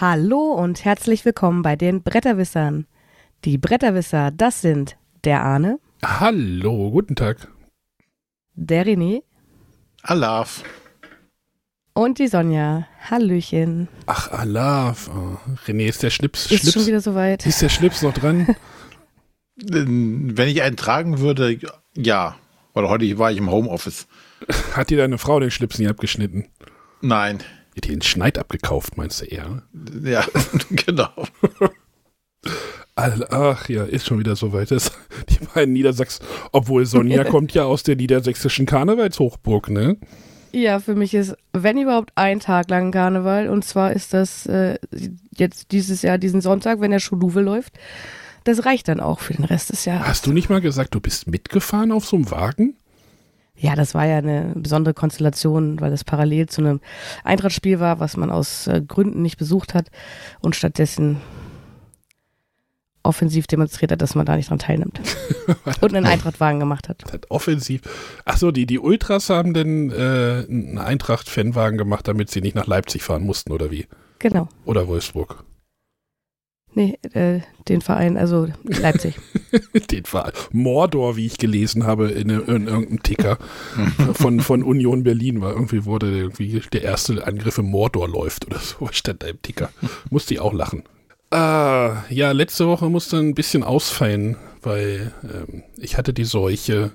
Hallo und herzlich willkommen bei den Bretterwissern. Die Bretterwisser, das sind der Arne, Hallo, guten Tag. der René Alaf. und die Sonja. Hallöchen. Ach, Allah. Oh, René, ist der Schlips, Ist schon wieder soweit. ist der Schlips noch dran? Wenn ich einen tragen würde, ja. Weil heute war ich im Homeoffice. Hat dir deine Frau den Schlips nie abgeschnitten? Nein. Hat dir den Schneid abgekauft, meinst du eher? Ja, genau. All- Ach ja, ist schon wieder soweit. Das, die beiden Niedersachs, obwohl Sonja kommt ja aus der niedersächsischen Karnevalshochburg, ne? Ja, für mich ist, wenn überhaupt, ein Tag lang Karneval. Und zwar ist das äh, jetzt dieses Jahr, diesen Sonntag, wenn der Schuluwe läuft. Das reicht dann auch für den Rest des Jahres. Hast du nicht mal gesagt, du bist mitgefahren auf so einem Wagen? Ja, das war ja eine besondere Konstellation, weil es parallel zu einem Eintrachtspiel war, was man aus äh, Gründen nicht besucht hat und stattdessen offensiv demonstriert hat, dass man da nicht dran teilnimmt. und einen Eintrachtwagen gemacht hat. Das hat offensiv. Achso, die, die Ultras haben denn äh, einen Eintracht-Fanwagen gemacht, damit sie nicht nach Leipzig fahren mussten, oder wie? Genau. Oder Wolfsburg. Nee, äh, den Verein, also Leipzig. Den Verein. Mordor, wie ich gelesen habe in, in irgendeinem Ticker von, von Union Berlin, war irgendwie wurde irgendwie der erste Angriff im Mordor läuft oder so, stand da im Ticker. Musste ich auch lachen. Ah, ja, letzte Woche musste ein bisschen ausfallen, weil ähm, ich hatte die Seuche.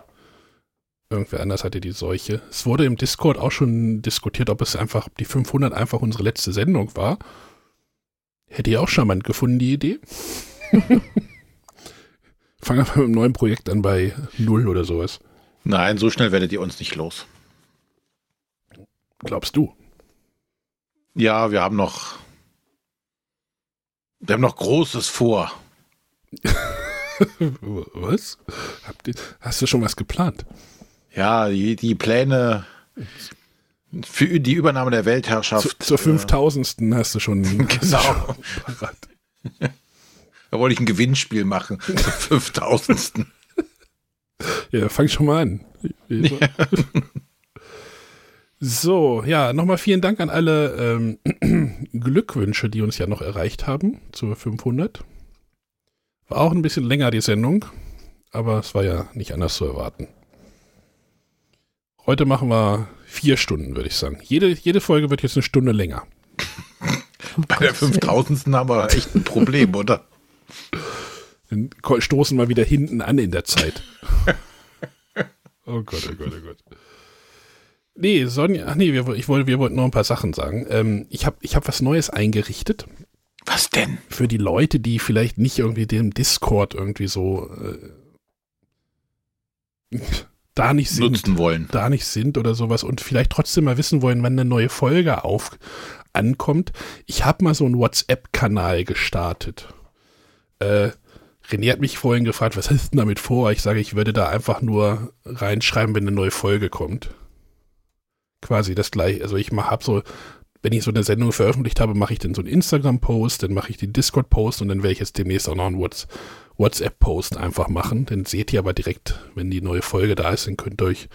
Irgendwer anders hatte die Seuche. Es wurde im Discord auch schon diskutiert, ob es einfach, ob die 500 einfach unsere letzte Sendung war. Hätte ich auch charmant gefunden, die Idee. Fangen wir mit einem neuen Projekt an bei Null oder sowas. Nein, so schnell werdet ihr uns nicht los. Glaubst du? Ja, wir haben noch. Wir haben noch Großes vor. Was? Ihr, hast du schon was geplant? Ja, die, die Pläne für die Übernahme der Zu, Weltherrschaft. zur äh, 5000. hast du schon. Genau. Da wollte ich ein Gewinnspiel machen. Zum 5000. Ja, fang schon mal an. So, ja, nochmal vielen Dank an alle ähm, Glückwünsche, die uns ja noch erreicht haben zur 500. War auch ein bisschen länger die Sendung, aber es war ja nicht anders zu erwarten. Heute machen wir vier Stunden, würde ich sagen. Jede, jede Folge wird jetzt eine Stunde länger. Bei der 5000. haben wir echt ein Problem, oder? Dann stoßen wir wieder hinten an in der Zeit. oh Gott, oh Gott, oh Gott. Nee, Sonja, ach nee, wir, ich wollte, wir wollten noch ein paar Sachen sagen. Ähm, ich habe ich hab was Neues eingerichtet Was denn? für die Leute, die vielleicht nicht irgendwie dem Discord irgendwie so äh, da nicht sind Nutzen wollen. da nicht sind oder sowas und vielleicht trotzdem mal wissen wollen, wann eine neue Folge auf ankommt. Ich habe mal so einen WhatsApp-Kanal gestartet. Äh, René hat mich vorhin gefragt, was hast du denn damit vor? Ich sage, ich würde da einfach nur reinschreiben, wenn eine neue Folge kommt. Quasi das gleiche. Also ich mach, hab so, wenn ich so eine Sendung veröffentlicht habe, mache ich dann so einen Instagram-Post, dann mache ich den Discord-Post und dann werde ich jetzt demnächst auch noch einen Whats WhatsApp-Post einfach machen. Dann seht ihr aber direkt, wenn die neue Folge da ist, dann könnt ihr euch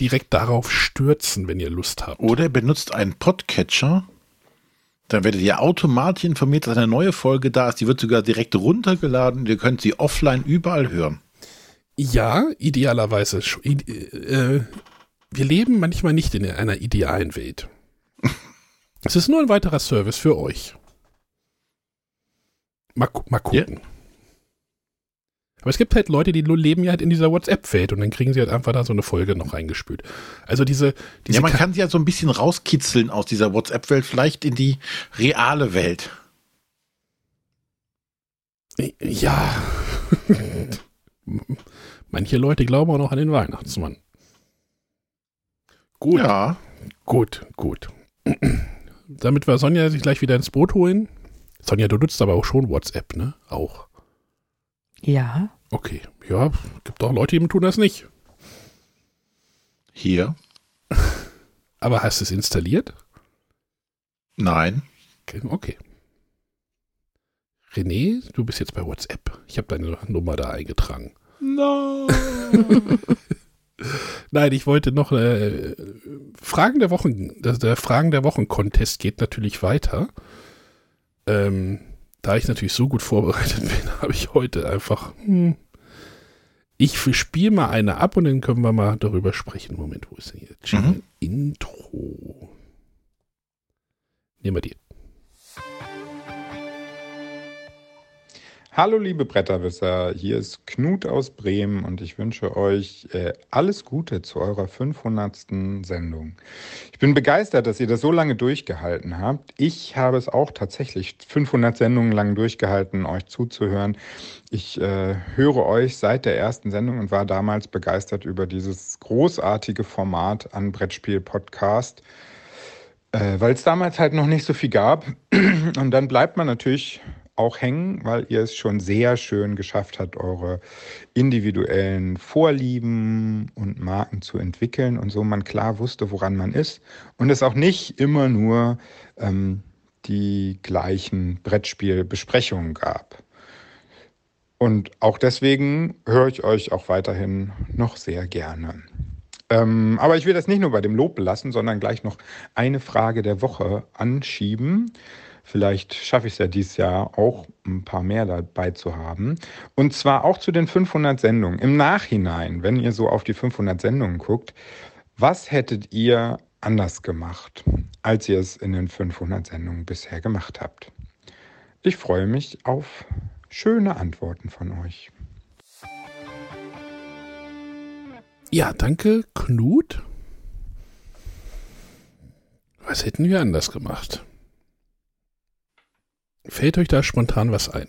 direkt darauf stürzen, wenn ihr Lust habt. Oder ihr benutzt einen Podcatcher. Dann werdet ihr automatisch informiert, dass eine neue Folge da ist. Die wird sogar direkt runtergeladen. Ihr könnt sie offline überall hören. Ja, idealerweise. Äh, wir leben manchmal nicht in einer idealen Welt. Es ist nur ein weiterer Service für euch. Mal, mal gucken. Aber es gibt halt Leute, die nur leben ja halt in dieser WhatsApp-Welt und dann kriegen sie halt einfach da so eine Folge noch reingespült. Also diese, diese ja, man Ka- kann sie ja so ein bisschen rauskitzeln aus dieser WhatsApp-Welt, vielleicht in die reale Welt. Ja. Manche Leute glauben auch noch an den Weihnachtsmann. Gut, Ja. gut, gut. Damit wir Sonja sich gleich wieder ins Boot holen. Sonja, du nutzt aber auch schon WhatsApp, ne? Auch. Ja. Okay. Ja, gibt auch Leute, die tun das nicht. Hier. Aber hast du es installiert? Nein. Okay. okay. René, du bist jetzt bei WhatsApp. Ich habe deine Nummer da eingetragen. Nein. Nein, ich wollte noch äh, Fragen der Wochen, der, der Fragen der Wochen Contest geht natürlich weiter. Ähm, da ich natürlich so gut vorbereitet bin, habe ich heute einfach. Hm, ich spiele mal eine ab und dann können wir mal darüber sprechen. Moment, wo ist denn jetzt? Mhm. Intro. Nehmen wir die. Hallo liebe Bretterwisser, hier ist Knut aus Bremen und ich wünsche euch äh, alles Gute zu eurer 500. Sendung. Ich bin begeistert, dass ihr das so lange durchgehalten habt. Ich habe es auch tatsächlich 500 Sendungen lang durchgehalten, euch zuzuhören. Ich äh, höre euch seit der ersten Sendung und war damals begeistert über dieses großartige Format an Brettspiel-Podcast. Äh, weil es damals halt noch nicht so viel gab. Und dann bleibt man natürlich auch hängen, weil ihr es schon sehr schön geschafft habt, eure individuellen Vorlieben und Marken zu entwickeln und so man klar wusste, woran man ist und es auch nicht immer nur ähm, die gleichen Brettspielbesprechungen gab. Und auch deswegen höre ich euch auch weiterhin noch sehr gerne. Ähm, aber ich will das nicht nur bei dem Lob belassen, sondern gleich noch eine Frage der Woche anschieben. Vielleicht schaffe ich es ja dieses Jahr auch ein paar mehr dabei zu haben. Und zwar auch zu den 500 Sendungen. Im Nachhinein, wenn ihr so auf die 500 Sendungen guckt, was hättet ihr anders gemacht, als ihr es in den 500 Sendungen bisher gemacht habt? Ich freue mich auf schöne Antworten von euch. Ja, danke, Knut. Was hätten wir anders gemacht? Fällt euch da spontan was ein?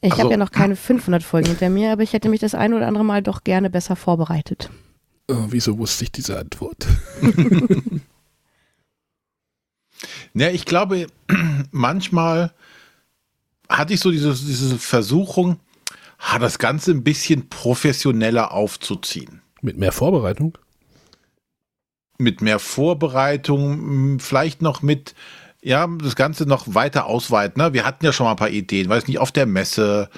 Ich also, habe ja noch keine 500 Folgen hinter mir, aber ich hätte mich das ein oder andere Mal doch gerne besser vorbereitet. Oh, wieso wusste ich diese Antwort? ja, ich glaube, manchmal hatte ich so diese, diese Versuchung, das Ganze ein bisschen professioneller aufzuziehen. Mit mehr Vorbereitung? Mit mehr Vorbereitung, vielleicht noch mit ja, das Ganze noch weiter ausweiten. Ne? Wir hatten ja schon mal ein paar Ideen, weiß nicht, auf der Messe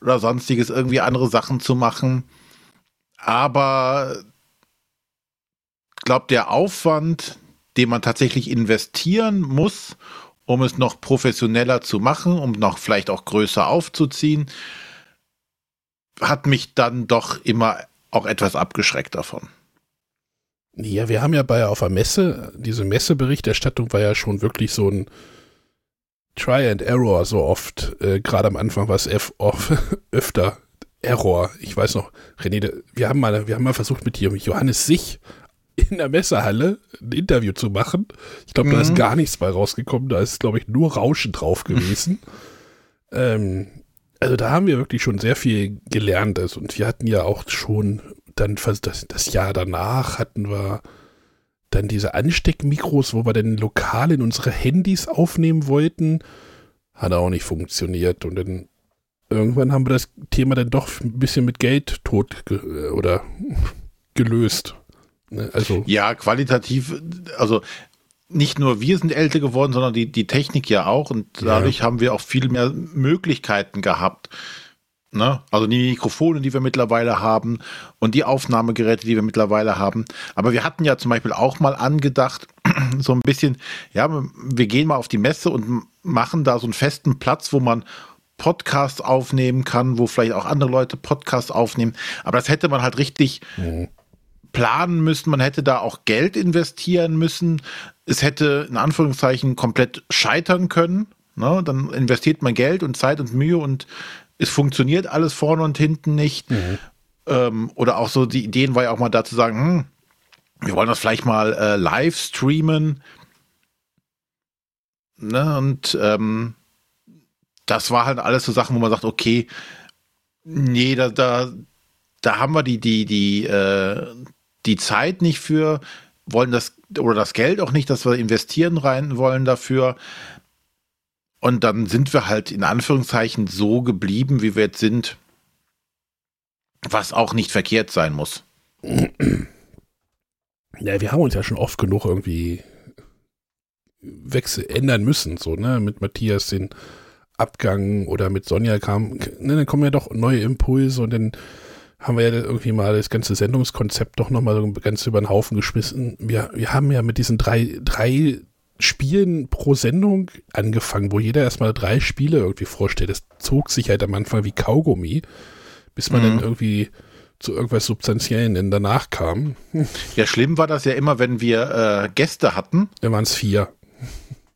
oder sonstiges irgendwie andere Sachen zu machen. Aber glaube, der Aufwand, den man tatsächlich investieren muss, um es noch professioneller zu machen, um noch vielleicht auch größer aufzuziehen, hat mich dann doch immer auch etwas abgeschreckt davon. Ja, wir haben ja bei auf der Messe, diese Messeberichterstattung war ja schon wirklich so ein Try and Error so oft. Äh, Gerade am Anfang war es öfter Error. Ich weiß noch, René, wir haben mal, wir haben mal versucht mit dir, mit Johannes Sich in der Messehalle ein Interview zu machen. Ich glaube, mhm. da ist mhm. gar nichts bei rausgekommen. Da ist, glaube ich, nur Rauschen drauf gewesen. ähm, also da haben wir wirklich schon sehr viel gelernt. Also, und wir hatten ja auch schon dann das, das Jahr danach hatten wir dann diese Ansteckmikros, wo wir dann lokal in unsere Handys aufnehmen wollten. Hat auch nicht funktioniert. Und dann irgendwann haben wir das Thema dann doch ein bisschen mit Geld tot ge oder gelöst. Ne, also ja, qualitativ, also nicht nur wir sind älter geworden, sondern die, die Technik ja auch. Und dadurch ja. haben wir auch viel mehr Möglichkeiten gehabt. Ne? Also die Mikrofone, die wir mittlerweile haben und die Aufnahmegeräte, die wir mittlerweile haben. Aber wir hatten ja zum Beispiel auch mal angedacht, so ein bisschen, ja, wir gehen mal auf die Messe und machen da so einen festen Platz, wo man Podcasts aufnehmen kann, wo vielleicht auch andere Leute Podcasts aufnehmen. Aber das hätte man halt richtig mhm. planen müssen. Man hätte da auch Geld investieren müssen. Es hätte in Anführungszeichen komplett scheitern können. Ne? Dann investiert man Geld und Zeit und Mühe und es funktioniert alles vorne und hinten nicht. Mhm. Ähm, oder auch so die Ideen war ja auch mal da zu sagen, hm, wir wollen das vielleicht mal äh, live streamen. Ne? Und ähm, das war halt alles so Sachen, wo man sagt, okay, nee, da, da, da haben wir die, die, die, äh, die Zeit nicht für, wollen das oder das Geld auch nicht, dass wir investieren rein wollen dafür. Und dann sind wir halt in Anführungszeichen so geblieben, wie wir jetzt sind, was auch nicht verkehrt sein muss. Ja, wir haben uns ja schon oft genug irgendwie wechsel ändern müssen, so, ne, mit Matthias den Abgang oder mit Sonja kam, ne, dann kommen ja doch neue Impulse und dann haben wir ja irgendwie mal das ganze Sendungskonzept doch nochmal so ganz über den Haufen geschmissen. Wir, wir haben ja mit diesen drei, drei Spielen pro Sendung angefangen, wo jeder erstmal drei Spiele irgendwie vorstellt. Das zog sich halt am Anfang wie Kaugummi, bis man mhm. dann irgendwie zu irgendwas Substanziellen danach kam. Ja, schlimm war das ja immer, wenn wir äh, Gäste hatten. Da waren es vier.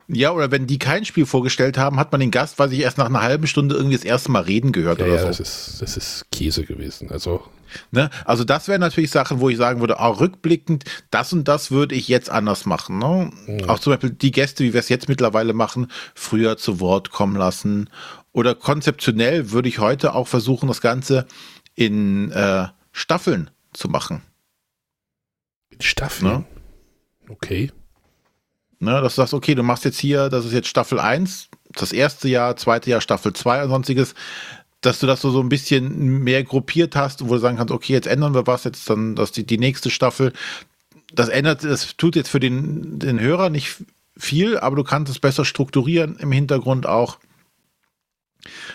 Ja, oder wenn die kein Spiel vorgestellt haben, hat man den Gast, weiß ich, erst nach einer halben Stunde irgendwie das erste Mal reden gehört ja, oder ja, so. Das ist, das ist Käse gewesen. Also. Ne? Also das wären natürlich Sachen, wo ich sagen würde, auch rückblickend, das und das würde ich jetzt anders machen. Ne? Mhm. Auch zum Beispiel die Gäste, wie wir es jetzt mittlerweile machen, früher zu Wort kommen lassen. Oder konzeptionell würde ich heute auch versuchen, das Ganze in äh, Staffeln zu machen. In Staffeln? Ne? Okay. Ne, dass du sagst, okay, du machst jetzt hier, das ist jetzt Staffel 1, das erste Jahr, zweite Jahr Staffel 2 und sonstiges, dass du das so, so ein bisschen mehr gruppiert hast, wo du sagen kannst, okay, jetzt ändern wir was, jetzt dann dass die, die nächste Staffel. Das ändert, das tut jetzt für den, den Hörer nicht viel, aber du kannst es besser strukturieren im Hintergrund auch.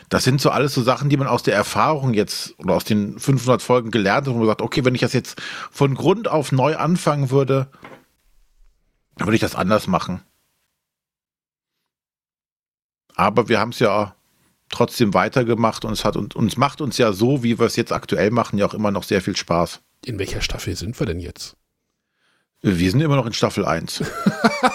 Das sind so alles so Sachen, die man aus der Erfahrung jetzt oder aus den 500 Folgen gelernt hat, wo man sagt, okay, wenn ich das jetzt von Grund auf neu anfangen würde, würde ich das anders machen. Aber wir haben es ja trotzdem weitergemacht und es hat und uns macht uns ja so, wie wir es jetzt aktuell machen, ja auch immer noch sehr viel Spaß. In welcher Staffel sind wir denn jetzt? Wir sind immer noch in Staffel 1.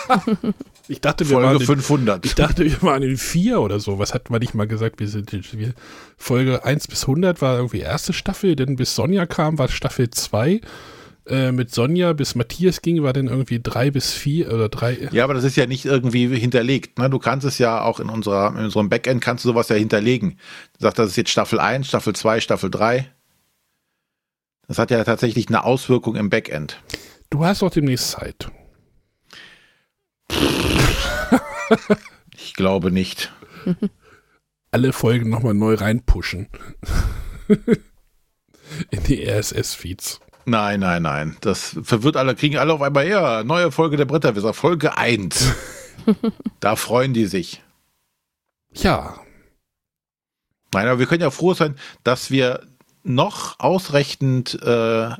ich dachte, wir Folge waren in, 500. Ich dachte, wir waren in 4 oder so. Was hat man nicht mal gesagt? Wir sind wir, Folge 1 bis 100 war irgendwie erste Staffel, denn bis Sonja kam, war Staffel 2 äh, mit Sonja bis Matthias ging, war dann irgendwie drei bis vier oder drei. Ja, aber das ist ja nicht irgendwie hinterlegt. Ne? Du kannst es ja auch in, unserer, in unserem Backend kannst du sowas ja hinterlegen. Du sagst, das ist jetzt Staffel 1, Staffel 2, Staffel 3. Das hat ja tatsächlich eine Auswirkung im Backend. Du hast doch demnächst Zeit. ich glaube nicht. Alle Folgen nochmal neu reinpushen. in die RSS-Feeds. Nein, nein, nein. Das verwirrt alle, kriegen alle auf einmal, ja, neue Folge der Bretterwisser, Folge 1. da freuen die sich. Ja. Nein, aber wir können ja froh sein, dass wir noch ausreichend äh,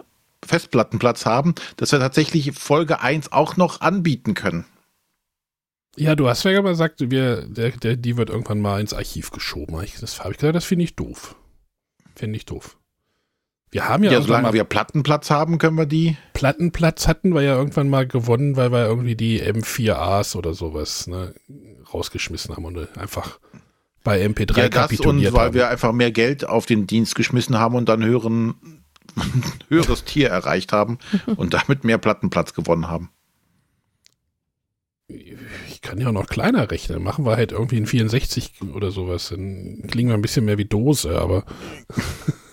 Festplattenplatz haben, dass wir tatsächlich Folge 1 auch noch anbieten können. Ja, du hast ja mal gesagt, wir, der, der, die wird irgendwann mal ins Archiv geschoben. Das habe ich gesagt, das finde ich doof. Finde ich doof. Wir haben ja, ja solange wir Plattenplatz haben, können wir die. Plattenplatz hatten wir ja irgendwann mal gewonnen, weil wir irgendwie die M4As oder sowas ne, rausgeschmissen haben und einfach bei MP3 ja, das und weil haben. wir einfach mehr Geld auf den Dienst geschmissen haben und dann höheren, höheres Tier erreicht haben und damit mehr Plattenplatz gewonnen haben. Ich kann ja auch noch kleiner rechnen. Machen wir halt irgendwie ein 64 oder sowas. Dann klingen wir ein bisschen mehr wie Dose, aber.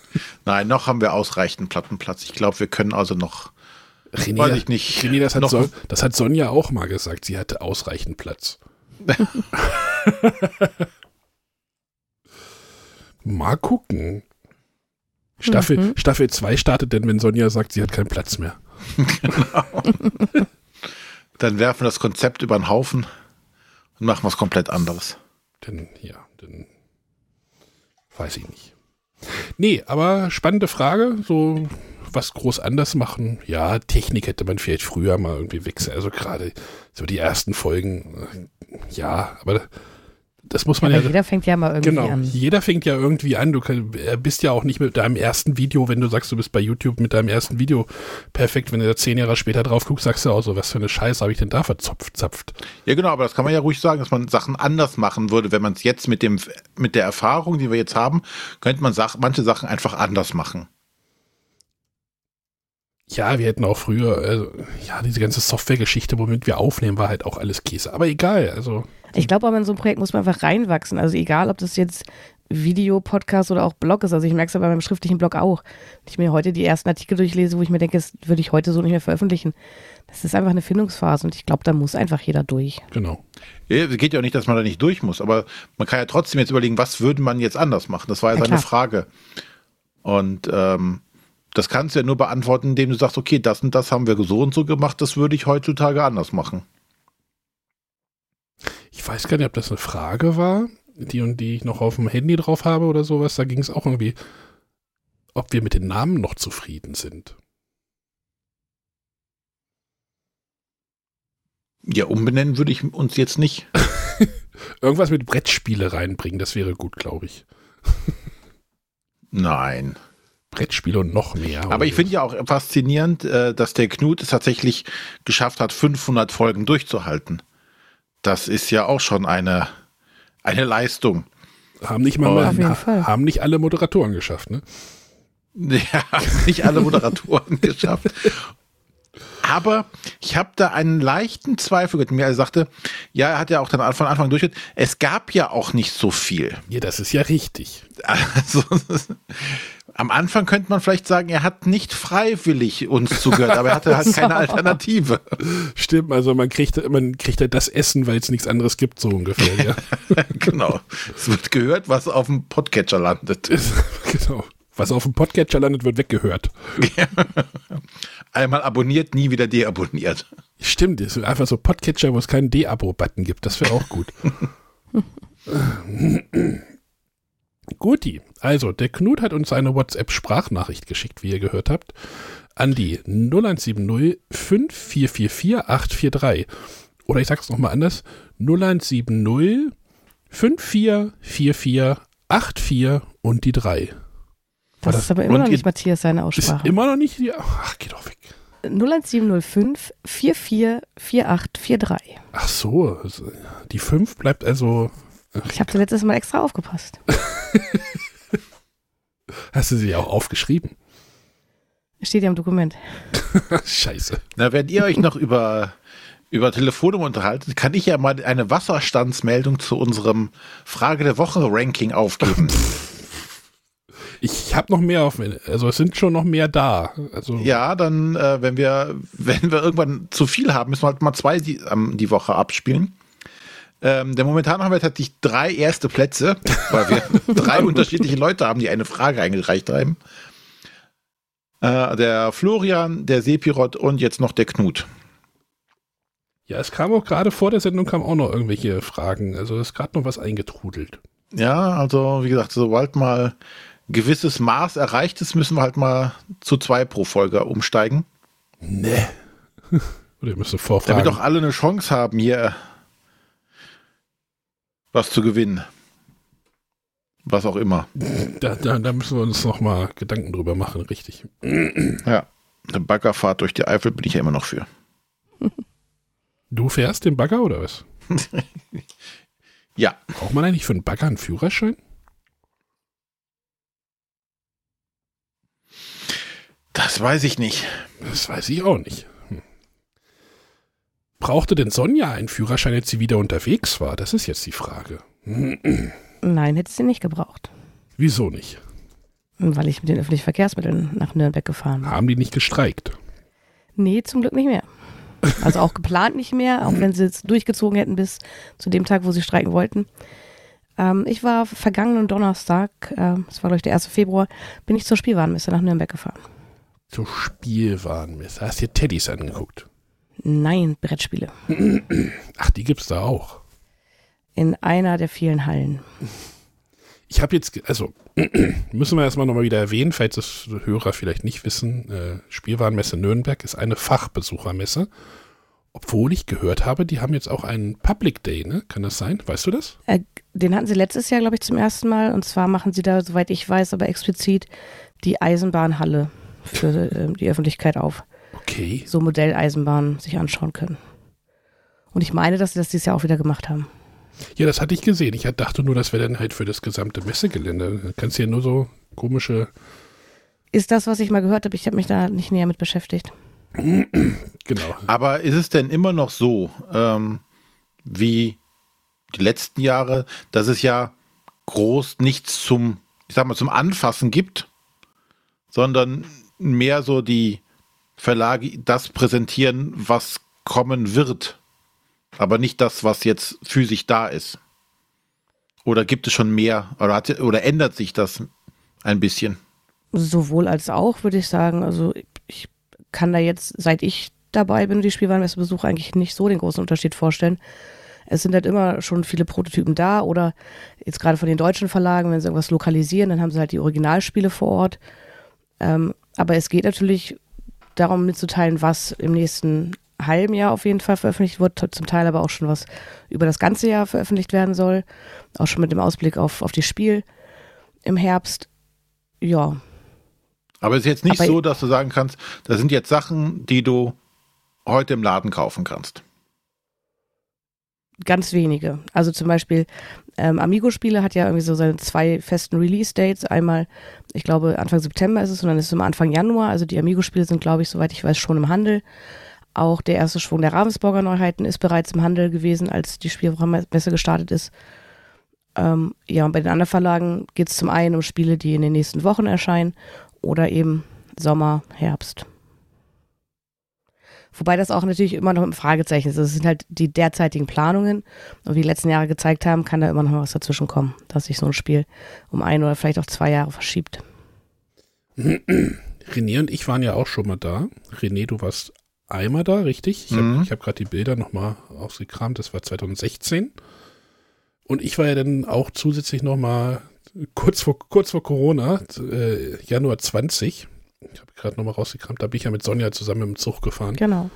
Nein, noch haben wir ausreichend Plattenplatz. Ich glaube, wir können also noch. René, weiß ich nicht. René, das, hat so, das hat Sonja auch mal gesagt. Sie hatte ausreichend Platz. mal gucken. Staffel, mhm. Staffel 2 startet denn, wenn Sonja sagt, sie hat keinen Platz mehr. genau. Dann werfen wir das Konzept über den Haufen und machen was komplett anderes. Denn, ja, dann weiß ich nicht. Nee, aber spannende Frage. So was groß anders machen. Ja, Technik hätte man vielleicht früher mal irgendwie wechseln. Also gerade so die ersten Folgen. Äh, ja, aber das muss man ja. ja jeder fängt ja mal irgendwie genau, an. Jeder fängt ja irgendwie an. Du äh, bist ja auch nicht mit deinem ersten Video, wenn du sagst, du bist bei YouTube mit deinem ersten Video perfekt. Wenn du da zehn Jahre später drauf guckst, sagst du auch so, was für eine Scheiße habe ich denn da verzopft, zapft. Ja, genau, aber das kann man ja ruhig sagen, dass man Sachen anders machen würde. Wenn man es jetzt mit dem, mit der Erfahrung, die wir jetzt haben, könnte man Sach manche Sachen einfach anders machen. Ja, wir hätten auch früher, also, ja, diese ganze Software-Geschichte, womit wir aufnehmen, war halt auch alles Käse. Aber egal, also. Ich glaube aber in so ein Projekt muss man einfach reinwachsen. Also egal, ob das jetzt Video, Podcast oder auch Blog ist. Also ich merke es aber beim schriftlichen Blog auch. Wenn ich mir heute die ersten Artikel durchlese, wo ich mir denke, das würde ich heute so nicht mehr veröffentlichen. Das ist einfach eine Findungsphase und ich glaube, da muss einfach jeder durch. Genau. Ja, es geht ja auch nicht, dass man da nicht durch muss, aber man kann ja trotzdem jetzt überlegen, was würde man jetzt anders machen? Das war ja, ja seine Frage. Und ähm, das kannst du ja nur beantworten, indem du sagst, okay, das und das haben wir so und so gemacht, das würde ich heutzutage anders machen. Ich weiß gar nicht, ob das eine Frage war, die und die ich noch auf dem Handy drauf habe oder sowas. Da ging es auch irgendwie, ob wir mit den Namen noch zufrieden sind. Ja, umbenennen würde ich uns jetzt nicht. Irgendwas mit Brettspiele reinbringen, das wäre gut, glaube ich. Nein. Brettspiele und noch mehr. Aber ich finde ja auch faszinierend, äh, dass der Knut es tatsächlich geschafft hat, 500 Folgen durchzuhalten. Das ist ja auch schon eine, eine Leistung. Haben nicht, mal, ha, haben nicht alle Moderatoren geschafft, ne? Ja, nicht alle Moderatoren geschafft. Aber ich habe da einen leichten Zweifel mit mir. Er sagte, ja, er hat ja auch dann von Anfang durch, es gab ja auch nicht so viel. Ja, das ist ja richtig. Also, am Anfang könnte man vielleicht sagen, er hat nicht freiwillig uns zugehört, aber er hatte halt keine Alternative. Stimmt, also man kriegt, man kriegt halt das Essen, weil es nichts anderes gibt, so ungefähr. Ja. genau. Es wird gehört, was auf dem Podcatcher landet. genau. Was auf dem Podcatcher landet, wird weggehört. Einmal abonniert, nie wieder deabonniert. Stimmt, es ist einfach so Podcatcher, wo es keinen De-Abo-Button gibt. Das wäre auch gut. Guti, also der Knut hat uns eine WhatsApp-Sprachnachricht geschickt, wie ihr gehört habt, an die 0170 5444 843. Oder ich sag's nochmal anders, 0170 5444 84 und die 3. Das, das, ist aber immer noch nicht Matthias seine Aussprache. Ist immer noch nicht die. Ach, geh doch weg. 01705 444843. Ach so, die 5 bleibt also. Ich habe letztes Mal extra aufgepasst. Hast du sie auch aufgeschrieben? Steht ja im Dokument. Scheiße. Na, wenn ihr euch noch über, über Telefonnummer unterhaltet, kann ich ja mal eine Wasserstandsmeldung zu unserem Frage der Woche Ranking aufgeben. Ich habe noch mehr auf, also es sind schon noch mehr da. Also ja, dann, äh, wenn wir, wenn wir irgendwann zu viel haben, müssen wir halt mal zwei die, ähm, die Woche abspielen. Ähm, denn momentan haben wir tatsächlich drei erste Plätze, weil wir drei unterschiedliche Leute haben, die eine Frage eingereicht haben. Äh, der Florian, der Sepirot und jetzt noch der Knut. Ja, es kam auch gerade vor der Sendung kam auch noch irgendwelche Fragen. Also es ist gerade noch was eingetrudelt. Ja, also wie gesagt, sobald mal gewisses Maß erreicht ist, müssen wir halt mal zu zwei pro Folge umsteigen. Nee. Oder ihr müsst vorfragen. Damit doch alle eine Chance haben, hier was zu gewinnen. Was auch immer. Da, da, da müssen wir uns noch mal Gedanken drüber machen, richtig. Ja, eine Baggerfahrt durch die Eifel bin ich ja immer noch für. Du fährst den Bagger oder was? ja. Braucht man eigentlich für einen Bagger einen Führerschein? Das weiß ich nicht. Das weiß ich auch nicht. Hm. Brauchte denn Sonja einen Führerschein, als sie wieder unterwegs war? Das ist jetzt die Frage. Nein, hätte sie nicht gebraucht. Wieso nicht? Weil ich mit den öffentlichen Verkehrsmitteln nach Nürnberg gefahren bin. Haben die nicht gestreikt? Nee, zum Glück nicht mehr. Also auch geplant nicht mehr, auch wenn sie es durchgezogen hätten bis zu dem Tag, wo sie streiken wollten. Ähm, ich war vergangenen Donnerstag, äh, das war glaube ich der 1. Februar, bin ich zur Spielwarenmesse nach Nürnberg gefahren so Spielwarenmesser. Hast du dir Teddys angeguckt? Nein, Brettspiele. Ach, die gibt's da auch. In einer der vielen Hallen. Ich habe jetzt, also müssen wir erstmal nochmal wieder erwähnen, falls das Hörer vielleicht nicht wissen, äh, Spielwarenmesse Nürnberg ist eine Fachbesuchermesse. Obwohl ich gehört habe, die haben jetzt auch einen Public Day, ne? Kann das sein? Weißt du das? Äh, den hatten sie letztes Jahr, glaube ich, zum ersten Mal. Und zwar machen sie da, soweit ich weiß, aber explizit die Eisenbahnhalle für äh, die Öffentlichkeit auf. Okay. So Modelleisenbahnen sich anschauen können. Und ich meine, dass sie das dieses Jahr auch wieder gemacht haben. Ja, das hatte ich gesehen. Ich dachte nur, das wäre dann halt für das gesamte Messegelände. Da kannst du ja nur so komische. Ist das, was ich mal gehört habe? Ich habe mich da nicht näher mit beschäftigt. genau. Aber ist es denn immer noch so, ähm, wie die letzten Jahre, dass es ja groß nichts zum, ich sag mal, zum Anfassen gibt, sondern mehr so die Verlage das präsentieren, was kommen wird, aber nicht das, was jetzt physisch da ist. Oder gibt es schon mehr oder, hat, oder ändert sich das ein bisschen? Sowohl als auch, würde ich sagen. Also ich kann da jetzt, seit ich dabei bin, die Spielwarenmesse besuche, eigentlich nicht so den großen Unterschied vorstellen. Es sind halt immer schon viele Prototypen da oder jetzt gerade von den deutschen Verlagen, wenn sie irgendwas lokalisieren, dann haben sie halt die Originalspiele vor Ort. Ähm, aber es geht natürlich darum mitzuteilen, was im nächsten halben Jahr auf jeden Fall veröffentlicht wird, zum Teil aber auch schon was über das ganze Jahr veröffentlicht werden soll. Auch schon mit dem Ausblick auf, auf die Spiel im Herbst. Ja. Aber es ist jetzt nicht aber so, dass du sagen kannst, da sind jetzt Sachen, die du heute im Laden kaufen kannst. Ganz wenige. Also zum Beispiel ähm, Amigo-Spiele hat ja irgendwie so seine zwei festen Release-Dates. Einmal, ich glaube, Anfang September ist es und dann ist es immer Anfang Januar. Also die Amigo-Spiele sind, glaube ich, soweit ich weiß, schon im Handel. Auch der erste Schwung der Ravensburger Neuheiten ist bereits im Handel gewesen, als die Spielwoche-Messe gestartet ist. Ähm, ja, und bei den anderen Verlagen geht es zum einen um Spiele, die in den nächsten Wochen erscheinen oder eben Sommer, Herbst. Wobei das auch natürlich immer noch ein Fragezeichen ist. Das sind halt die derzeitigen Planungen. Und wie die letzten Jahre gezeigt haben, kann da immer noch was dazwischen kommen, dass sich so ein Spiel um ein oder vielleicht auch zwei Jahre verschiebt. René und ich waren ja auch schon mal da. René, du warst einmal da, richtig? Ich habe mhm. hab gerade die Bilder nochmal ausgekramt. Das war 2016. Und ich war ja dann auch zusätzlich nochmal kurz vor, kurz vor Corona, äh, Januar 20, ich habe gerade nochmal rausgekramt, da bin ich ja mit Sonja zusammen im Zug gefahren. Genau.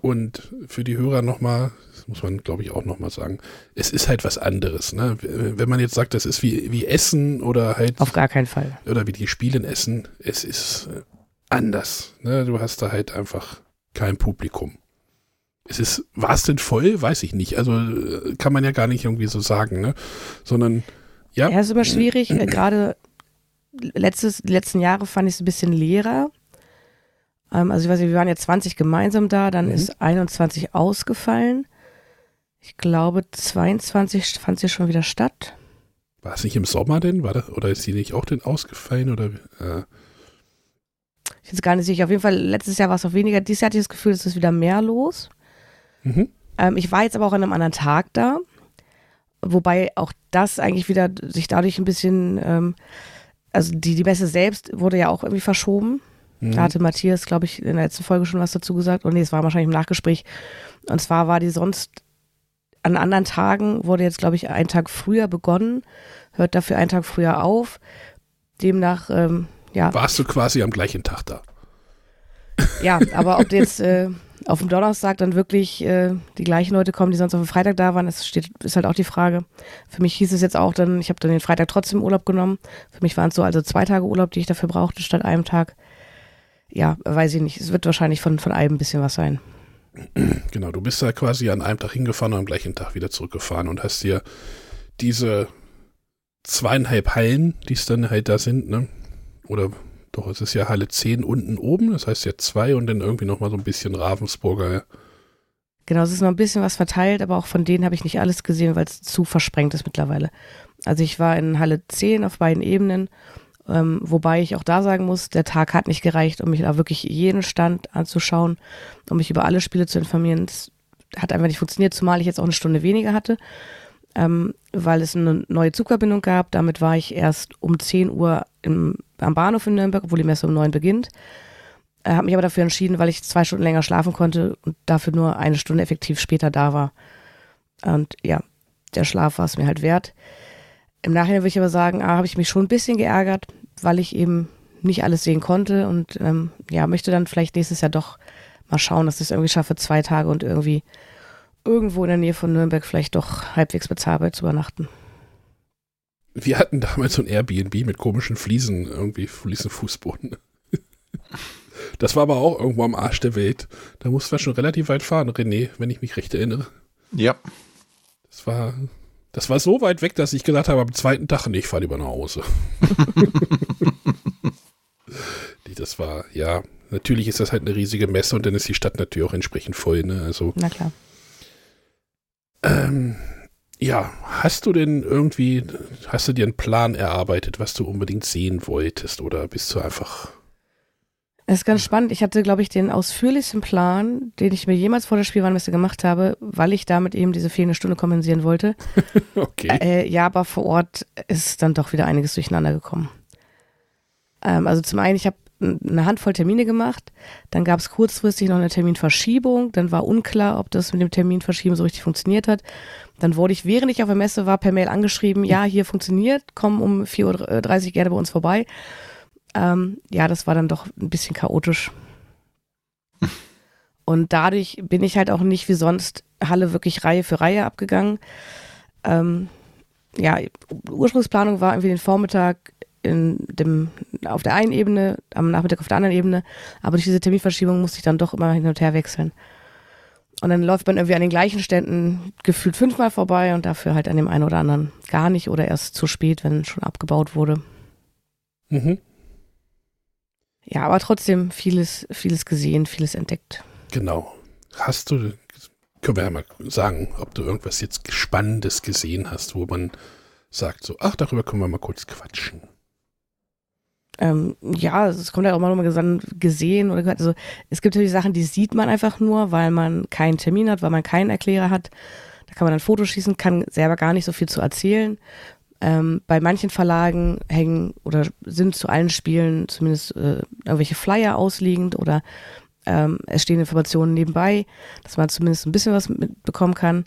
Und für die Hörer nochmal, das muss man glaube ich auch nochmal sagen, es ist halt was anderes. Ne? Wenn man jetzt sagt, das ist wie, wie Essen oder halt. Auf gar keinen Fall. Oder wie die Spielen Essen, es ist äh, anders. Ne? Du hast da halt einfach kein Publikum. Es ist, war es denn voll? Weiß ich nicht. Also äh, kann man ja gar nicht irgendwie so sagen, ne? Sondern ja. Ja, ist immer schwierig, äh, gerade letztes, die letzten Jahre fand ich es ein bisschen leerer. Ähm, also ich weiß nicht, wir waren ja 20 gemeinsam da, dann mhm. ist 21 ausgefallen. Ich glaube, 22 fand sie schon wieder statt. War es nicht im Sommer denn? War das, oder ist sie nicht auch denn ausgefallen? Oder, äh? Ich bin gar nicht sicher. Auf jeden Fall, letztes Jahr war es auch weniger. Dieses Jahr hatte ich das Gefühl, es ist wieder mehr los. Mhm. Ähm, ich war jetzt aber auch an einem anderen Tag da. Wobei auch das eigentlich wieder sich dadurch ein bisschen ähm, also die, die Messe selbst wurde ja auch irgendwie verschoben. Mhm. Da hatte Matthias, glaube ich, in der letzten Folge schon was dazu gesagt. Und nee, es war wahrscheinlich im Nachgespräch. Und zwar war die sonst an anderen Tagen, wurde jetzt, glaube ich, einen Tag früher begonnen, hört dafür einen Tag früher auf. Demnach, ähm, ja. Warst du quasi am gleichen Tag da? Ja, aber ob jetzt äh, auf dem Donnerstag dann wirklich äh, die gleichen Leute kommen, die sonst auf dem Freitag da waren, das steht, ist halt auch die Frage. Für mich hieß es jetzt auch dann, ich habe dann den Freitag trotzdem Urlaub genommen. Für mich waren es so also zwei Tage Urlaub, die ich dafür brauchte, statt einem Tag. Ja, weiß ich nicht. Es wird wahrscheinlich von, von allem ein bisschen was sein. Genau, du bist da quasi an einem Tag hingefahren und am gleichen Tag wieder zurückgefahren und hast dir diese zweieinhalb Hallen, die es dann halt da sind, ne? Oder doch, es ist ja Halle 10 unten oben, das heißt ja zwei und dann irgendwie nochmal so ein bisschen Ravensburger. Genau, es ist noch ein bisschen was verteilt, aber auch von denen habe ich nicht alles gesehen, weil es zu versprengt ist mittlerweile. Also ich war in Halle 10 auf beiden Ebenen, ähm, wobei ich auch da sagen muss, der Tag hat nicht gereicht, um mich da wirklich jeden Stand anzuschauen, um mich über alle Spiele zu informieren. Das hat einfach nicht funktioniert, zumal ich jetzt auch eine Stunde weniger hatte ähm, weil es eine neue Zugverbindung gab. Damit war ich erst um 10 Uhr im, am Bahnhof in Nürnberg, obwohl die Messe um 9 beginnt. Äh, habe mich aber dafür entschieden, weil ich zwei Stunden länger schlafen konnte und dafür nur eine Stunde effektiv später da war. Und ja, der Schlaf war es mir halt wert. Im Nachhinein würde ich aber sagen, ah, habe ich mich schon ein bisschen geärgert, weil ich eben nicht alles sehen konnte und ähm, ja, möchte dann vielleicht nächstes Jahr doch mal schauen, dass ich es irgendwie schaffe, zwei Tage und irgendwie irgendwo in der Nähe von Nürnberg vielleicht doch halbwegs bezahlbar zu übernachten. Wir hatten damals so ein Airbnb mit komischen Fliesen, irgendwie Fliesenfußboden. Das war aber auch irgendwo am Arsch der Welt. Da mussten wir schon relativ weit fahren, René, wenn ich mich recht erinnere. Ja. Das war, das war so weit weg, dass ich gesagt habe, am zweiten Tag, nee, ich fahre lieber nach Hause. das war, ja, natürlich ist das halt eine riesige Messe und dann ist die Stadt natürlich auch entsprechend voll, ne? Also. Na klar. Ähm, ja, hast du denn irgendwie, hast du dir einen Plan erarbeitet, was du unbedingt sehen wolltest oder bist du einfach... Das ist ganz spannend. Ich hatte, glaube ich, den ausführlichsten Plan, den ich mir jemals vor der Spielwarenmesse gemacht habe, weil ich damit eben diese fehlende Stunde kompensieren wollte. okay. Äh, ja, aber vor Ort ist dann doch wieder einiges durcheinander gekommen. Ähm, also zum einen, ich habe eine Handvoll Termine gemacht. Dann gab es kurzfristig noch eine Terminverschiebung. Dann war unklar, ob das mit dem Terminverschieben so richtig funktioniert hat. Dann wurde ich, während ich auf der Messe war, per Mail angeschrieben, ja, hier funktioniert, komm um 4.30 Uhr gerne bei uns vorbei. Ähm, ja, das war dann doch ein bisschen chaotisch. Und dadurch bin ich halt auch nicht wie sonst Halle wirklich Reihe für Reihe abgegangen. Ähm, ja, Ursprungsplanung war irgendwie den Vormittag in dem, auf der einen Ebene, am Nachmittag auf der anderen Ebene, aber durch diese Terminverschiebung musste ich dann doch immer hin und her wechseln. Und dann läuft man irgendwie an den gleichen Ständen gefühlt fünfmal vorbei und dafür halt an dem einen oder anderen gar nicht oder erst zu spät, wenn schon abgebaut wurde. Mhm. Ja, aber trotzdem vieles, vieles gesehen, vieles entdeckt. Genau. Hast du, können wir ja mal sagen, ob du irgendwas jetzt Spannendes gesehen hast, wo man sagt so, ach, darüber können wir mal kurz quatschen. Ähm, ja, es kommt ja auch mal nochmal gesehen oder also es gibt natürlich Sachen, die sieht man einfach nur, weil man keinen Termin hat, weil man keinen Erklärer hat. Da kann man dann Fotos schießen, kann selber gar nicht so viel zu erzählen. Ähm, bei manchen Verlagen hängen oder sind zu allen Spielen zumindest äh, irgendwelche Flyer ausliegend oder ähm, es stehen Informationen nebenbei, dass man zumindest ein bisschen was mitbekommen kann.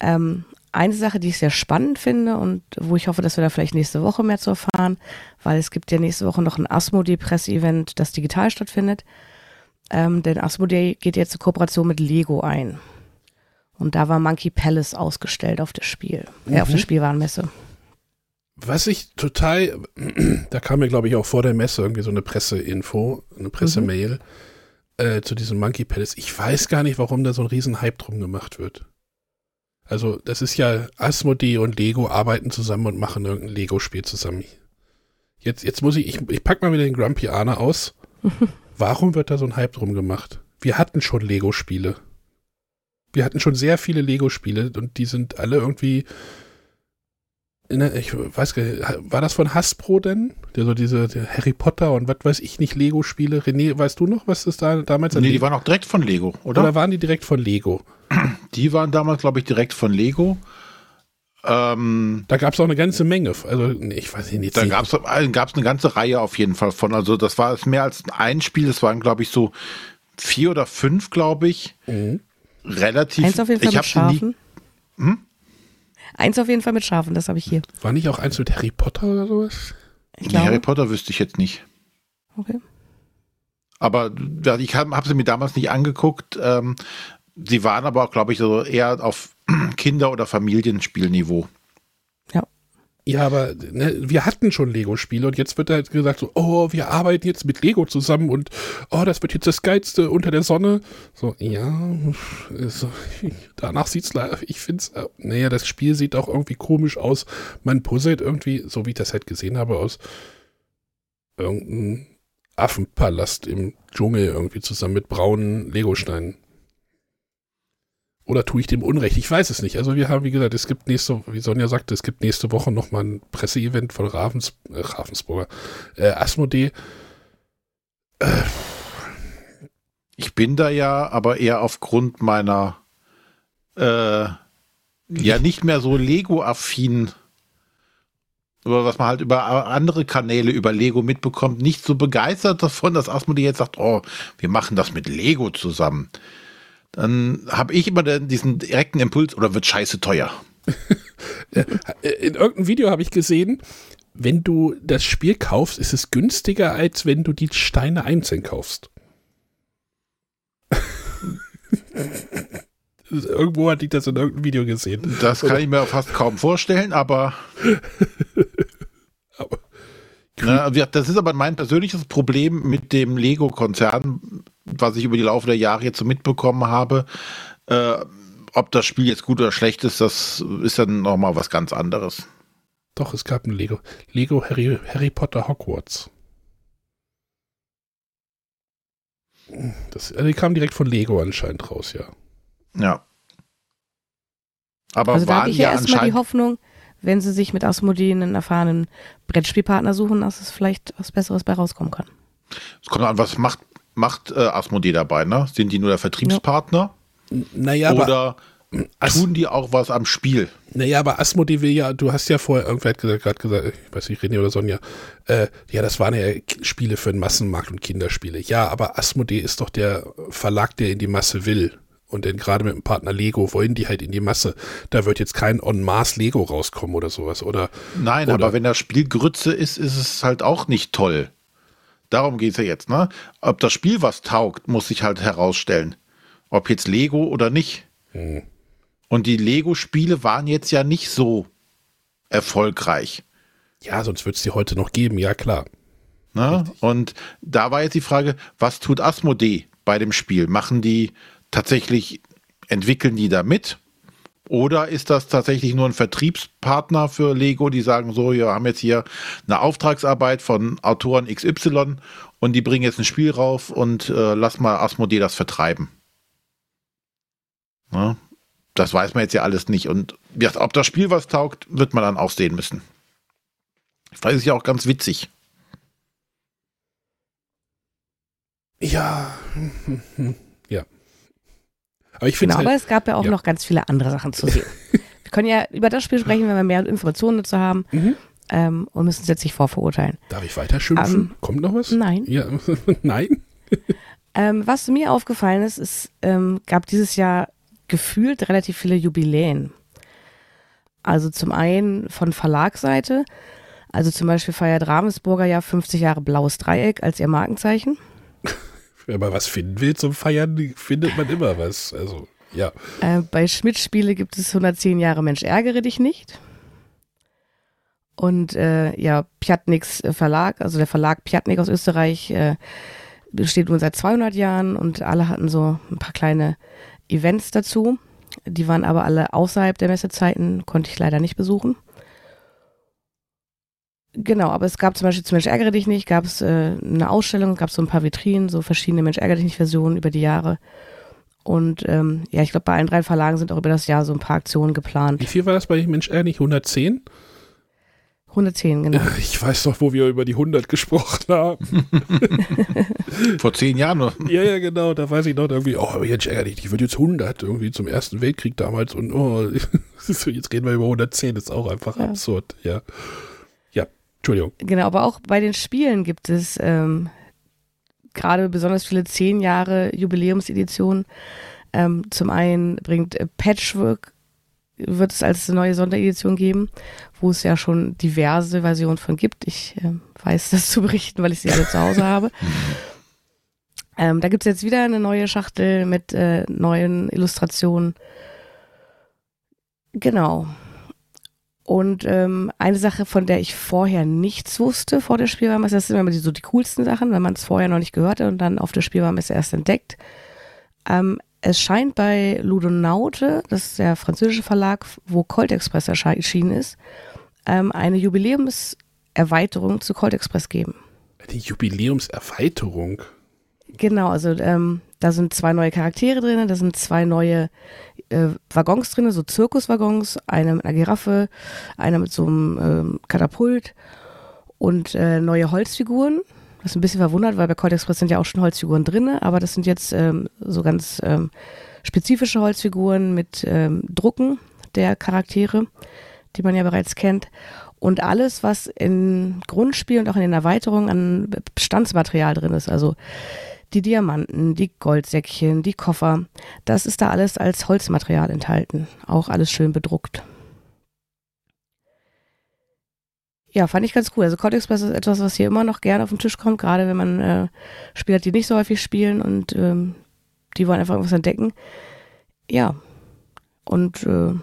Ähm, eine Sache, die ich sehr spannend finde und wo ich hoffe, dass wir da vielleicht nächste Woche mehr zu erfahren, weil es gibt ja nächste Woche noch ein Asmodee-Presse-Event, das digital stattfindet. Ähm, denn Asmodee geht jetzt eine Kooperation mit Lego ein. Und da war Monkey Palace ausgestellt auf der Spiel, mhm. äh, auf der mhm. Spielwarenmesse. Was ich total, da kam mir glaube ich auch vor der Messe irgendwie so eine Presseinfo, eine Pressemail mhm. äh, zu diesem Monkey Palace. Ich weiß gar nicht, warum da so ein riesen Hype drum gemacht wird. Also, das ist ja, Asmodee und Lego arbeiten zusammen und machen irgendein Lego-Spiel zusammen. Jetzt, jetzt muss ich, ich, ich pack mal wieder den Grumpy Arne aus. Warum wird da so ein Hype drum gemacht? Wir hatten schon Lego-Spiele. Wir hatten schon sehr viele Lego-Spiele und die sind alle irgendwie der, ich weiß gar nicht, war das von Hasbro denn? Der so diese Harry Potter und was weiß ich nicht, Lego-Spiele. René, weißt du noch, was das da damals Nee, die waren auch direkt von Lego, oder? Oder waren die direkt von Lego? Die waren damals, glaube ich, direkt von Lego. Ähm, da gab es auch eine ganze Menge. Also, ich weiß nicht. Da gab es eine ganze Reihe auf jeden Fall von. Also, das war mehr als ein Spiel. Das waren, glaube ich, so vier oder fünf, glaube ich. Mhm. Relativ. Eins auf jeden Fall ich mit Schafen. Nie, hm? Eins auf jeden Fall mit Schafen, das habe ich hier. War nicht auch eins mit Harry Potter oder sowas? Ich glaube. Harry Potter wüsste ich jetzt nicht. Okay. Aber ich habe hab sie mir damals nicht angeguckt. Ähm, sie waren aber auch, glaube ich, so eher auf Kinder- oder Familienspielniveau. Ja, aber ne, wir hatten schon Lego-Spiele und jetzt wird halt gesagt so, oh, wir arbeiten jetzt mit Lego zusammen und oh, das wird jetzt das Geilste unter der Sonne. So, ja, so, danach sieht's ich find's, äh, naja, das Spiel sieht auch irgendwie komisch aus. Man puzzelt irgendwie, so wie ich das halt gesehen habe, aus irgendeinem Affenpalast im Dschungel irgendwie zusammen mit braunen Legosteinen. Oder tue ich dem Unrecht? Ich weiß es nicht. Also wir haben, wie gesagt, es gibt nächste, wie Sonja sagte, es gibt nächste Woche nochmal ein Presseevent von Ravens, äh, Ravensburger, äh, Asmodee. Äh. Ich bin da ja aber eher aufgrund meiner äh, ja nicht mehr so Lego-affin oder was man halt über andere Kanäle über Lego mitbekommt, nicht so begeistert davon, dass Asmodee jetzt sagt, oh, wir machen das mit Lego zusammen dann habe ich immer diesen direkten Impuls oder wird scheiße teuer. In irgendeinem Video habe ich gesehen, wenn du das Spiel kaufst, ist es günstiger, als wenn du die Steine einzeln kaufst. Irgendwo hatte ich das in irgendeinem Video gesehen. Das kann ich mir fast kaum vorstellen, aber. aber das ist aber mein persönliches Problem mit dem Lego-Konzern, was ich über die Laufe der Jahre jetzt so mitbekommen habe. Äh, ob das Spiel jetzt gut oder schlecht ist, das ist dann nochmal was ganz anderes. Doch, es gab ein Lego. Lego Harry, Harry Potter Hogwarts. Das, also die kam direkt von Lego anscheinend raus, ja. Ja. Aber also da habe ich ja erstmal die Hoffnung, wenn sie sich mit Asmodee einen erfahrenen Brettspielpartner suchen, dass es vielleicht was Besseres bei rauskommen kann. Es kommt an, was macht, macht äh, Asmodee dabei, ne? Sind die nur der Vertriebspartner? Ja. Naja, Oder tun die auch was am Spiel? Naja, aber Asmodee will ja, du hast ja vorher, irgendwer gerade gesagt, ich weiß nicht, René oder Sonja, äh, ja, das waren ja Spiele für den Massenmarkt und Kinderspiele. Ja, aber Asmodee ist doch der Verlag, der in die Masse will. Und denn gerade mit dem Partner Lego wollen die halt in die Masse. Da wird jetzt kein On-Mass Lego rauskommen oder sowas, oder? Nein, oder aber wenn das Spiel Grütze ist, ist es halt auch nicht toll. Darum geht es ja jetzt, ne? Ob das Spiel was taugt, muss sich halt herausstellen. Ob jetzt Lego oder nicht. Hm. Und die Lego-Spiele waren jetzt ja nicht so erfolgreich. Ja, sonst wird es die heute noch geben, ja klar. Ne? Und da war jetzt die Frage, was tut Asmodee bei dem Spiel? Machen die tatsächlich, entwickeln die da mit? Oder ist das tatsächlich nur ein Vertriebspartner für Lego, die sagen so, wir haben jetzt hier eine Auftragsarbeit von Autoren XY und die bringen jetzt ein Spiel rauf und äh, lass mal Asmodee das vertreiben. Ne? Das weiß man jetzt ja alles nicht. Und ob das Spiel was taugt, wird man dann auch sehen müssen. Das ist ja auch ganz witzig. Ja. Aber ich finde Genau, halt, aber es gab ja auch ja. noch ganz viele andere Sachen zu sehen. wir können ja über das Spiel sprechen, wenn wir mehr Informationen dazu haben Mhm. ähm, und müssen es jetzt nicht vorverurteilen. darf ich weiter schimpfen? Ähm, Kommt noch was? Nein. Ja, nein? Ähm, was mir aufgefallen ist, es ähm, gab dieses Jahr gefühlt relativ viele Jubiläen. Also zum einen von Verlagsseite, also zum Beispiel feiert Ravensburger ja 50 Jahre Blaues Dreieck als ihr Markenzeichen. Wenn man was finden will zum Feiern, findet man immer was. Also, ja. Äh, bei Schmidt Spiele gibt es 110 Jahre Mensch ärgere dich nicht. Und äh, ja, Pjatniks Verlag, also der Verlag Pjatnik aus Österreich, äh, besteht nun seit 200 Jahren und alle hatten so ein paar kleine Events dazu. Die waren aber alle außerhalb der Messezeiten, konnte ich leider nicht besuchen. Genau, aber es gab zum Beispiel zu Mensch ärgere dich nicht, gab es äh, eine Ausstellung, gab es so ein paar Vitrinen, so verschiedene Mensch ärgere dich nicht Versionen über die Jahre. Und ähm, ja, ich glaube, bei allen drei Verlagen sind auch über das Jahr so ein paar Aktionen geplant. Wie viel war das bei Mensch ehrlich? 110? 110, genau. Ich weiß noch, wo wir über die 100 gesprochen haben. Vor zehn Jahren nur. ja, ja, genau. Da weiß ich noch irgendwie, oh, Mensch ehrlich, die wird jetzt 100 irgendwie zum Ersten Weltkrieg damals und oh, jetzt reden wir über 110. Das ist auch einfach Ja. absurd. Ja. Entschuldigung. Genau, aber auch bei den Spielen gibt es ähm, gerade besonders viele 10 Jahre Jubiläumseditionen. Ähm, zum einen bringt äh, Patchwork, wird es als neue Sonderedition geben, wo es ja schon diverse Versionen von gibt. Ich äh, weiß das zu berichten, weil ich sie alle zu Hause habe. Ähm, da gibt es jetzt wieder eine neue Schachtel mit äh, neuen Illustrationen. Genau. Und ähm, eine Sache, von der ich vorher nichts wusste vor der Spielwarenmesse, das sind immer die, so die coolsten Sachen, wenn man es vorher noch nicht gehört hat und dann auf der Spielwarenmesse erst entdeckt. Ähm, es scheint bei Ludonaute, das ist der französische Verlag, wo Colt Express erschi- erschienen ist, ähm, eine Jubiläumserweiterung zu Colt Express geben. Die Jubiläumserweiterung. Genau, also ähm, da sind zwei neue Charaktere drin, da sind zwei neue äh, Waggons drin, so Zirkuswaggons, eine mit einer Giraffe, einer mit so einem ähm, Katapult und äh, neue Holzfiguren. Das ist ein bisschen verwundert, weil bei Colt Express sind ja auch schon Holzfiguren drin, aber das sind jetzt ähm, so ganz ähm, spezifische Holzfiguren mit ähm, Drucken der Charaktere, die man ja bereits kennt. Und alles, was in Grundspiel und auch in den Erweiterungen an Bestandsmaterial drin ist, also die Diamanten, die Goldsäckchen, die Koffer, das ist da alles als Holzmaterial enthalten. Auch alles schön bedruckt. Ja, fand ich ganz cool. Also Code Express ist etwas, was hier immer noch gerne auf den Tisch kommt, gerade wenn man äh, Spieler hat, die nicht so häufig spielen und ähm, die wollen einfach irgendwas entdecken. Ja. Und äh,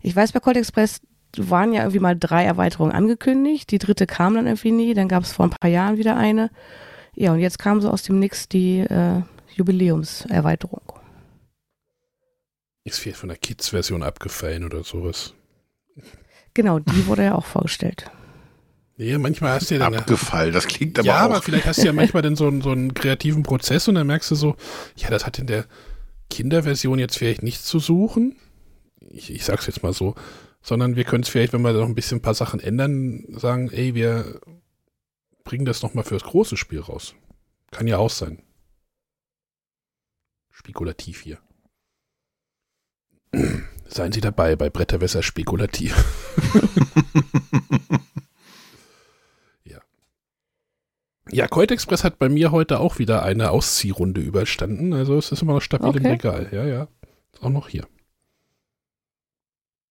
ich weiß, bei Cold Express waren ja irgendwie mal drei Erweiterungen angekündigt. Die dritte kam dann irgendwie nie. Dann gab es vor ein paar Jahren wieder eine. Ja, und jetzt kam so aus dem Nix die äh, Jubiläumserweiterung. Ist vielleicht von der Kids-Version abgefallen oder sowas. Genau, die wurde ja auch vorgestellt. Ja, manchmal hast du ja dann. Abgefallen, das klingt aber ja, auch. aber vielleicht hast du ja manchmal dann so einen, so einen kreativen Prozess und dann merkst du so, ja, das hat in der Kinderversion jetzt vielleicht nichts zu suchen. Ich, ich sag's jetzt mal so. Sondern wir können es vielleicht, wenn wir noch ein bisschen ein paar Sachen ändern, sagen, ey, wir bringen das nochmal fürs große Spiel raus. Kann ja auch sein. Spekulativ hier. Seien Sie dabei bei Bretterwässer spekulativ. ja. Ja, Colt Express hat bei mir heute auch wieder eine Ausziehrunde überstanden. Also es ist immer noch stabil im Okay. Regal. Ja, ja. Ist auch noch hier.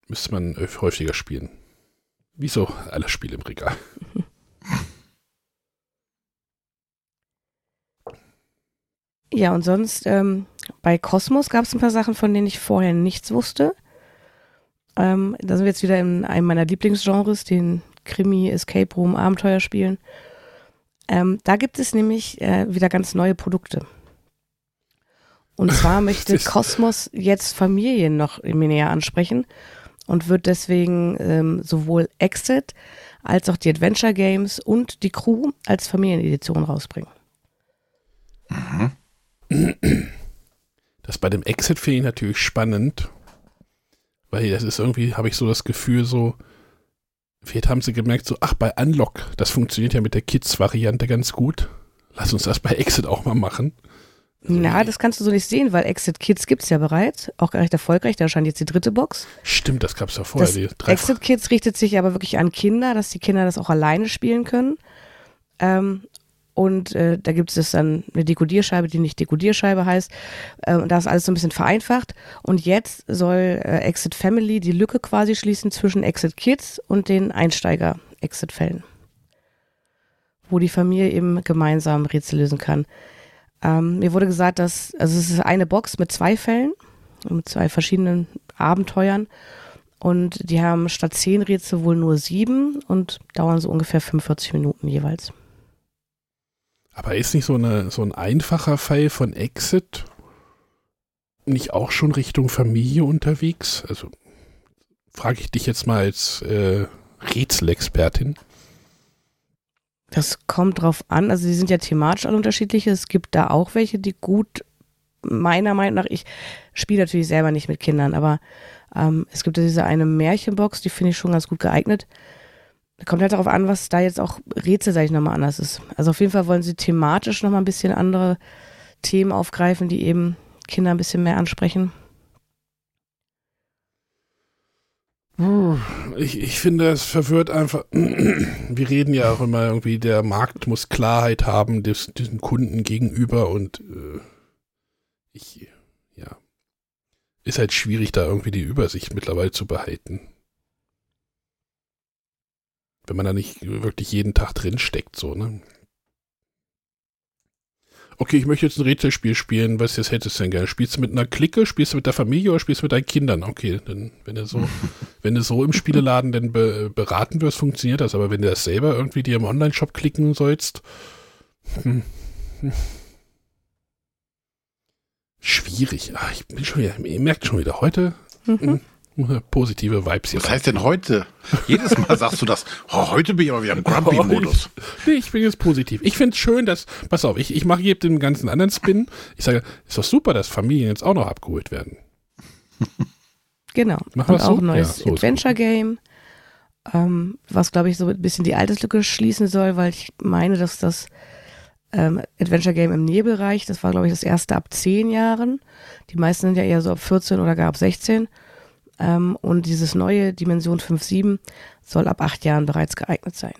Müsste man äh, häufiger spielen. Wie so alle Spiele im Regal. Ja, und sonst, ähm, bei Cosmos gab es ein paar Sachen, von denen ich vorher nichts wusste. Ähm, da sind wir jetzt wieder in einem meiner Lieblingsgenres, den Krimi, Escape Room, Abenteuerspielen. Ähm, da gibt es nämlich äh, wieder ganz neue Produkte. Und zwar möchte Cosmos jetzt Familien noch näher ansprechen und wird deswegen ähm, sowohl Exit als auch die Adventure Games und die Crew als Familienedition rausbringen. Das bei dem Exit finde ich natürlich spannend, weil das ist irgendwie, habe ich so das Gefühl, so, vielleicht haben sie gemerkt, so, ach, bei Unlock, das funktioniert ja mit der Kids-Variante ganz gut. Lass uns das bei Exit auch mal machen. Na, das kannst du so nicht sehen, weil Exit Kids gibt es ja bereits, auch recht erfolgreich, da scheint jetzt die dritte Box. Stimmt, das gab es ja vorher. Exit Kids richtet sich aber wirklich an Kinder, dass die Kinder das auch alleine spielen können. Ähm, und äh, da gibt es dann eine Dekodierscheibe, die nicht Dekodierscheibe heißt. Äh, und da ist alles so ein bisschen vereinfacht. Und jetzt soll äh, Exit Family die Lücke quasi schließen zwischen Exit Kids und den Einsteiger-Exit-Fällen. Wo die Familie eben gemeinsam Rätsel lösen kann. Ähm, mir wurde gesagt, dass, also es ist eine Box mit zwei Fällen, mit zwei verschiedenen Abenteuern. Und die haben statt zehn Rätsel wohl nur sieben und dauern so ungefähr 45 Minuten jeweils. Aber ist nicht so, eine, so ein einfacher Fall von Exit nicht auch schon Richtung Familie unterwegs? Also frage ich dich jetzt mal als äh, Rätselexpertin. Das kommt drauf an. Also die sind ja thematisch alle unterschiedlich. Es gibt da auch welche, die gut, meiner Meinung nach, ich spiele natürlich selber nicht mit Kindern, aber ähm, es gibt ja diese eine Märchenbox, die finde ich schon ganz gut geeignet. Kommt halt darauf an, was da jetzt auch Rätsel, sag ich nochmal, anders ist. Also auf jeden Fall wollen sie thematisch nochmal ein bisschen andere Themen aufgreifen, die eben Kinder ein bisschen mehr ansprechen. Ich, ich finde, es verwirrt einfach. Wir reden ja auch immer irgendwie, der Markt muss Klarheit haben, des, diesen Kunden gegenüber und äh, ich, ja, ist halt schwierig, da irgendwie die Übersicht mittlerweile zu behalten. Wenn man da nicht wirklich jeden Tag drin steckt, so, ne? okay, ich möchte jetzt ein Rätselspiel spielen, was jetzt hättest du denn gerne? Spielst du mit einer Clique, spielst du mit der Familie oder spielst du mit deinen Kindern? Okay, dann, wenn du so, wenn du so im Spieleladen denn be, beraten wirst, funktioniert das. Aber wenn du das selber irgendwie dir im Online-Shop klicken sollst, hm, hm. schwierig. Ach, ich bin schon wieder, ihr merkt schon wieder, heute mhm. Positive Vibes hier. Was heißt denn heute? Jedes Mal sagst du das. Oh, heute bin ich aber wieder im Grumpy-Modus. Nee, ich bin jetzt positiv. Ich finde es schön, dass, pass auf, ich, ich mache hier den ganzen anderen Spin. Ich sage, ist doch super, dass Familien jetzt auch noch abgeholt werden. Genau. Machen Und auch ein neues ja, so Adventure-Game, ähm, was, glaube ich, so ein bisschen die Alterslücke schließen soll, weil ich meine, dass das ähm, Adventure-Game im Nebelreich, das war, glaube ich, das erste ab 10 Jahren. Die meisten sind ja eher so ab 14 oder gar ab 16. Ähm, und dieses neue Dimension 5.7 soll ab acht Jahren bereits geeignet sein.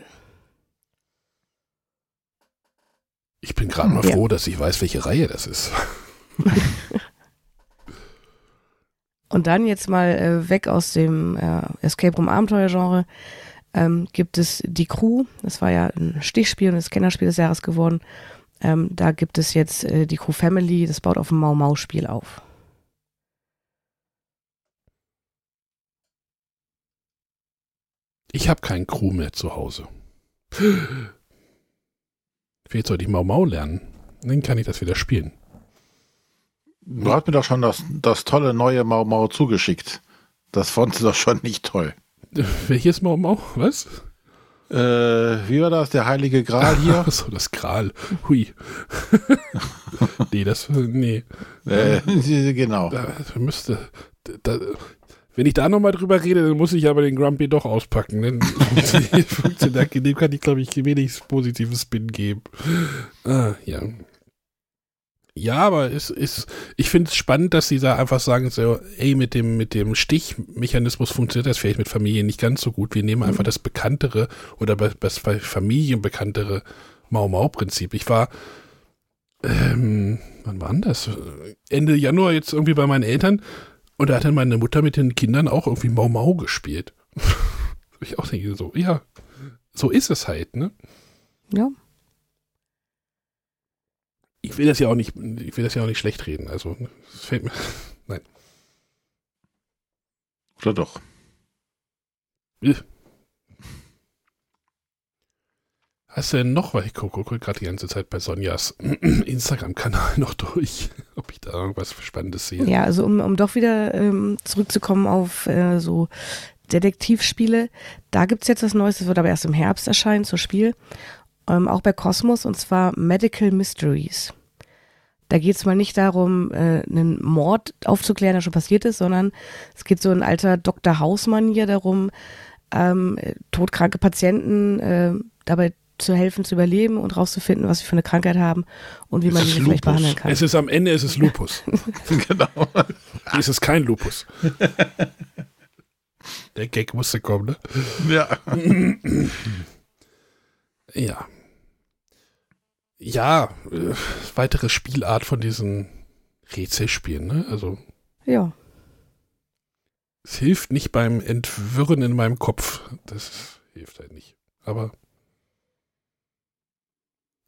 Ich bin gerade mal ja. froh, dass ich weiß, welche Reihe das ist. und dann jetzt mal äh, weg aus dem äh, Escape Room Abenteuer-Genre ähm, gibt es die Crew. Das war ja ein Stichspiel und das Kennerspiel des Jahres geworden. Ähm, da gibt es jetzt äh, die Crew Family. Das baut auf dem Mau Mau Spiel auf. Ich habe keinen Crew mehr zu Hause. Vielleicht sollte ich Mau Mau lernen. Dann kann ich das wieder spielen. Du hast mir doch schon das, das tolle neue Mau Mau zugeschickt. Das fandst du doch schon nicht toll. Welches Mau Mau? Was? Äh, wie war das? Der heilige Gral hier? so, das Gral. Hui. nee, das, nee. Äh, genau. Da müsste, da, wenn ich da nochmal drüber rede, dann muss ich aber den Grumpy doch auspacken. Denn dem kann ich, glaube ich, wenig positives Spin geben. Ah, ja. Ja, aber es ist, ich finde es spannend, dass sie da einfach sagen, so, ey, mit dem, mit dem Stichmechanismus funktioniert das vielleicht mit Familien nicht ganz so gut. Wir nehmen einfach mhm. das bekanntere oder das bei Familien bekanntere Mau-Mau-Prinzip. Ich war, ähm, wann war das? Ende Januar jetzt irgendwie bei meinen Eltern und da hat dann meine Mutter mit den Kindern auch irgendwie Mau Mau gespielt. ich auch denke so, ja, so ist es halt, ne? Ja. ich will das ja auch nicht, ich will das ja auch nicht schlecht reden. Also, es fällt mir, nein. Oder doch? Hast du denn noch, weil ich gucke, gucke gerade die ganze Zeit bei Sonjas Instagram-Kanal noch durch, ob ich da irgendwas Spannendes sehe. Ja, also um, um doch wieder ähm, zurückzukommen auf äh, so Detektivspiele, da gibt es jetzt was Neues, das wird aber erst im Herbst erscheinen, zur Spiel, ähm, auch bei Cosmos, und zwar Medical Mysteries. Da geht es mal nicht darum, äh, einen Mord aufzuklären, der schon passiert ist, sondern es geht so in alter Dr. Hausmann-Manier darum, ähm, todkranke Patienten äh, dabei zu helfen, zu überleben und rauszufinden, was sie für eine Krankheit haben und wie man sie vielleicht behandeln kann. Es ist am Ende ist es Lupus. genau. Es ist kein Lupus. Der Gag musste kommen, ne? Ja. ja. Ja, äh, weitere Spielart von diesen Rätselspielen, ne? Also. Ja. Es hilft nicht beim Entwirren in meinem Kopf. Das hilft halt nicht. Aber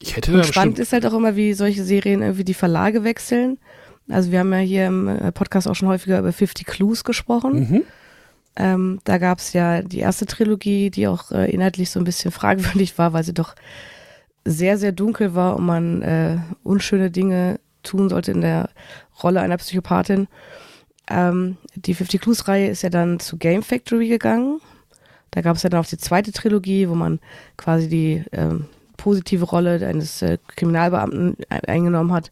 ich hätte da Spannend ist halt auch immer, wie solche Serien irgendwie die Verlage wechseln. Also wir haben ja hier im äh, Podcast auch schon häufiger über 50 Clues gesprochen. Mhm. Ähm, da gab es ja die erste Trilogie, die auch äh, inhaltlich so ein bisschen fragwürdig war, weil sie doch sehr, sehr dunkel war und man äh, unschöne Dinge tun sollte in der Rolle einer Psychopathin. Ähm, die 50 Clues-Reihe ist ja dann zu Game Factory gegangen. Da gab es ja dann auch die zweite Trilogie, wo man quasi die ähm, positive Rolle eines äh, Kriminalbeamten eingenommen hat,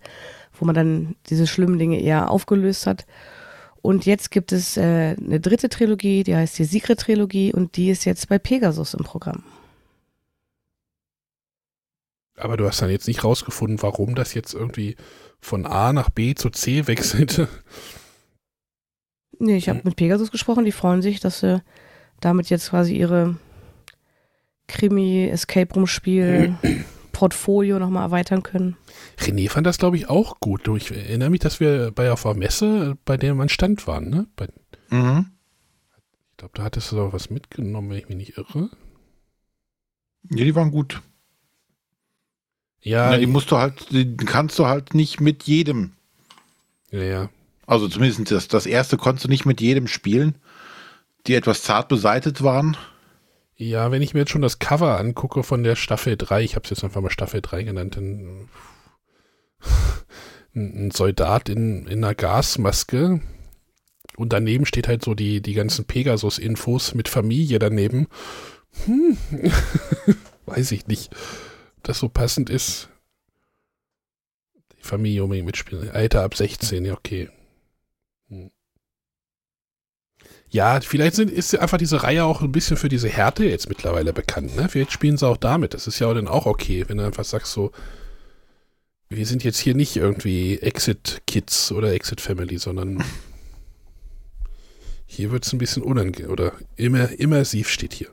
wo man dann diese schlimmen Dinge eher aufgelöst hat. Und jetzt gibt es äh, eine dritte Trilogie, die heißt die Secret-Trilogie und die ist jetzt bei Pegasus im Programm. Aber du hast dann jetzt nicht rausgefunden, warum das jetzt irgendwie von A nach B zu C wechselte. Nee, ich habe hm. mit Pegasus gesprochen, die freuen sich, dass sie damit jetzt quasi ihre Krimi, Escape Room Spiel, Portfolio nochmal erweitern können. René fand das, glaube ich, auch gut. Ich erinnere mich, dass wir bei auf der Messe, bei der man stand waren, ne? Bei, mhm. Ich glaube, da hattest du doch was mitgenommen, wenn ich mich nicht irre. Ja, die waren gut. Ja, ja die musst du halt, die kannst du halt nicht mit jedem. Ja, ja. Also zumindest das, das erste konntest du nicht mit jedem spielen, die etwas zart beseitet waren. Ja, wenn ich mir jetzt schon das Cover angucke von der Staffel 3, ich habe es jetzt einfach mal Staffel 3 genannt, ein, ein Soldat in, in einer Gasmaske und daneben steht halt so die, die ganzen Pegasus-Infos mit Familie daneben. Hm. Weiß ich nicht, ob das so passend ist. Die Familie unbedingt mitspielen. Alter ab 16, ja, okay. Hm. Ja, vielleicht sind, ist einfach diese Reihe auch ein bisschen für diese Härte jetzt mittlerweile bekannt. Ne? Vielleicht spielen sie auch damit. Das ist ja dann auch okay, wenn du einfach sagst so, wir sind jetzt hier nicht irgendwie Exit Kids oder Exit Family, sondern hier wird es ein bisschen unangenehm oder immer, immersiv steht hier.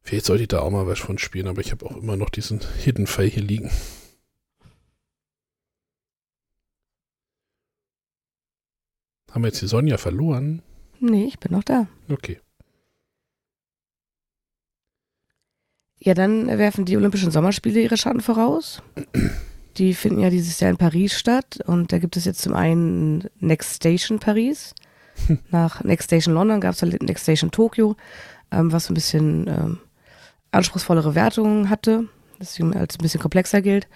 Vielleicht sollte ich da auch mal was von spielen, aber ich habe auch immer noch diesen Hidden File hier liegen. Haben wir jetzt die Sonja verloren? Nee, ich bin noch da. Okay. Ja, dann werfen die Olympischen Sommerspiele ihre Schatten voraus. Die finden ja dieses Jahr in Paris statt und da gibt es jetzt zum einen Next Station Paris. Nach Next Station London gab es halt Next Station Tokio, ähm, was ein bisschen ähm, anspruchsvollere Wertungen hatte, deswegen als ein bisschen komplexer gilt.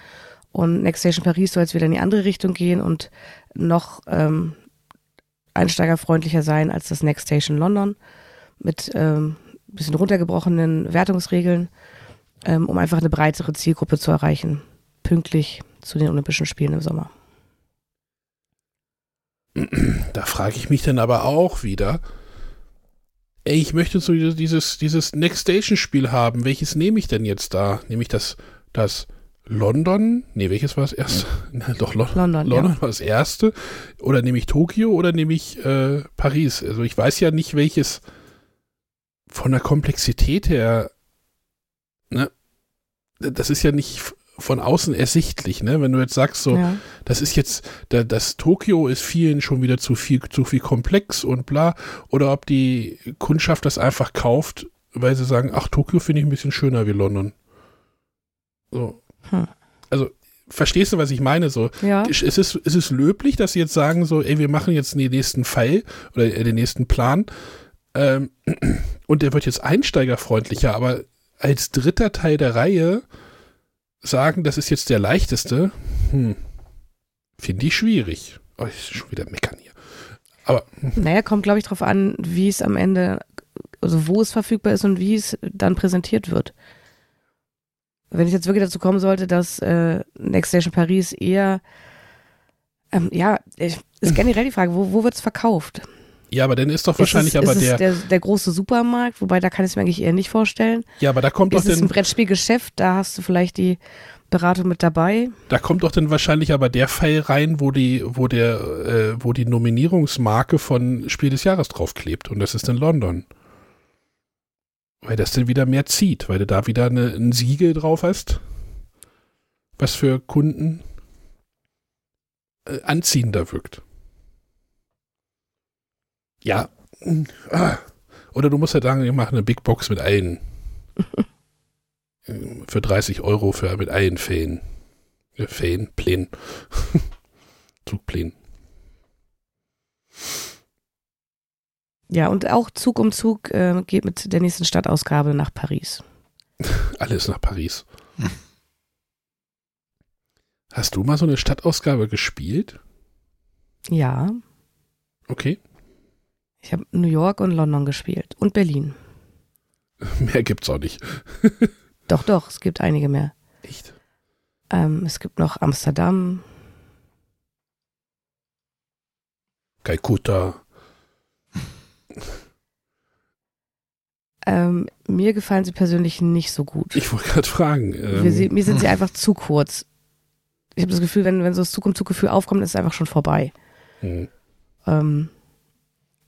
Und Next Station Paris soll jetzt wieder in die andere Richtung gehen und noch ähm, einsteigerfreundlicher sein als das Next Station London mit ähm, bisschen runtergebrochenen Wertungsregeln, ähm, um einfach eine breitere Zielgruppe zu erreichen, pünktlich zu den Olympischen Spielen im Sommer. Da frage ich mich dann aber auch wieder, ey, ich möchte so dieses, dieses Next Station Spiel haben. Welches nehme ich denn jetzt da? Nehme ich das, das London, nee, welches war das erste? Doch, Lo London. London ja. war das erste. Oder nehme ich Tokio oder nehme ich äh, Paris? Also ich weiß ja nicht, welches von der Komplexität her, ne, das ist ja nicht von außen ersichtlich, ne? Wenn du jetzt sagst, so, ja. das ist jetzt, da, das Tokio ist vielen schon wieder zu viel, zu viel komplex und bla, oder ob die Kundschaft das einfach kauft, weil sie sagen, ach, Tokio finde ich ein bisschen schöner wie London. So. Hm. Also, verstehst du, was ich meine? So, ja. es, ist, es ist löblich, dass sie jetzt sagen, so, ey, wir machen jetzt den nächsten Fall oder den nächsten Plan. Ähm, und der wird jetzt einsteigerfreundlicher, aber als dritter Teil der Reihe sagen, das ist jetzt der leichteste, hm, finde ich schwierig. Oh, ich schon wieder meckern hier. Aber. Naja, kommt, glaube ich, darauf an, wie es am Ende, also wo es verfügbar ist und wie es dann präsentiert wird. Wenn es jetzt wirklich dazu kommen sollte, dass äh, Next Station Paris eher, ähm, ja, ist generell die Frage, wo, wo wird es verkauft? Ja, aber dann ist doch wahrscheinlich ist es, aber ist der, der, der große Supermarkt, wobei da kann ich es mir eigentlich eher nicht vorstellen. Ja, aber da kommt ist doch es ein Brettspielgeschäft, da hast du vielleicht die Beratung mit dabei. Da kommt doch dann wahrscheinlich aber der Fall rein, wo die, wo der, äh, wo die Nominierungsmarke von Spiel des Jahres draufklebt und das ist in London. Weil das dann wieder mehr zieht, weil du da wieder eine, ein Siegel drauf hast, was für Kunden äh, anziehender wirkt. Ja. Ah. Oder du musst halt sagen, wir machen eine Big Box mit allen. für 30 Euro für mit allen Fähen. Äh, Fähen, Plänen. Zugplänen. Ja, und auch Zug um Zug äh, geht mit der nächsten Stadtausgabe nach Paris. Alles nach Paris. Hast du mal so eine Stadtausgabe gespielt? Ja. Okay. Ich habe New York und London gespielt und Berlin. Mehr gibt's auch nicht. doch, doch, es gibt einige mehr. Echt? Ähm, es gibt noch Amsterdam. Kalkutta. Ähm, mir gefallen sie persönlich nicht so gut. Ich wollte gerade fragen. Ähm, mir, mir, sind sie einfach zu kurz. Ich habe das Gefühl, wenn, wenn so das Zug um Zug Gefühl aufkommt, ist es einfach schon vorbei. Hm. Ähm,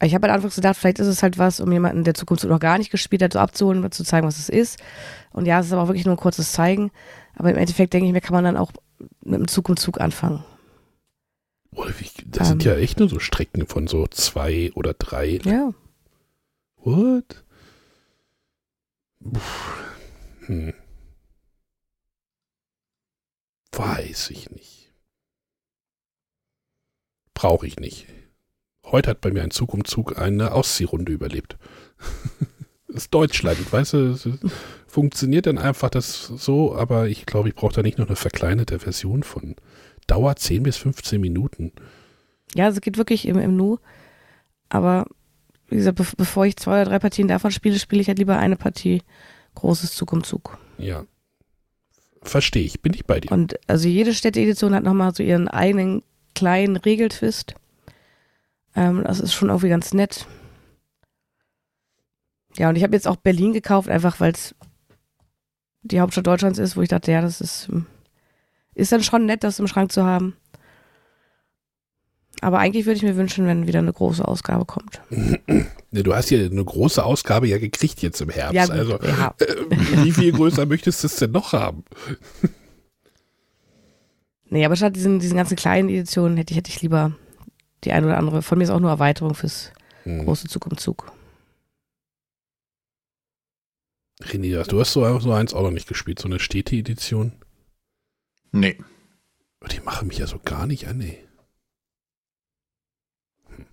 ich habe halt anfangs gedacht, vielleicht ist es halt was, um jemanden, der Zukunft noch gar nicht gespielt hat, so abzuholen, zu zeigen, was es ist. Und ja, es ist aber auch wirklich nur ein kurzes Zeigen. Aber im Endeffekt denke ich mir, kann man dann auch mit dem Zug um Zug anfangen. Das ähm, sind ja echt nur so Strecken von so zwei oder drei. Ja. What? Hm. Weiß ich nicht. Brauche ich nicht. Heute hat bei mir ein Zug um Zug eine Ausziehrunde überlebt. das ist Deutschland, weißt du, funktioniert dann einfach das so, aber ich glaube, ich brauche da nicht noch eine verkleinerte Version von. Dauert 10 bis 15 Minuten. Ja, also geht wirklich im, im Nu. Aber wie gesagt, be bevor ich zwei oder drei Partien davon spiele, spiele ich halt lieber eine Partie großes Zug um Zug. Ja. Verstehe ich, bin ich bei dir. Und also jede Städteedition hat nochmal so ihren eigenen kleinen Regeltwist. Ähm, das ist schon irgendwie ganz nett. Ja, und ich habe jetzt auch Berlin gekauft, einfach weil es die Hauptstadt Deutschlands ist, wo ich dachte, ja, das ist, ist dann schon nett, das im Schrank zu haben. Aber eigentlich würde ich mir wünschen, wenn wieder eine große Ausgabe kommt. Du hast ja eine große Ausgabe ja gekriegt jetzt im Herbst. Ja, gut, also ja. Äh, wie viel größer möchtest du es denn noch haben? Nee, aber statt diesen, diesen ganzen kleinen Editionen hätte ich, hätte ich lieber die eine oder andere. Von mir ist auch nur Erweiterung fürs hm. große Zug um Zug. René, du hast so, so eins auch noch nicht gespielt, so eine Städte-Edition? Nee. Die machen mich ja so gar nicht an, ey. Hm.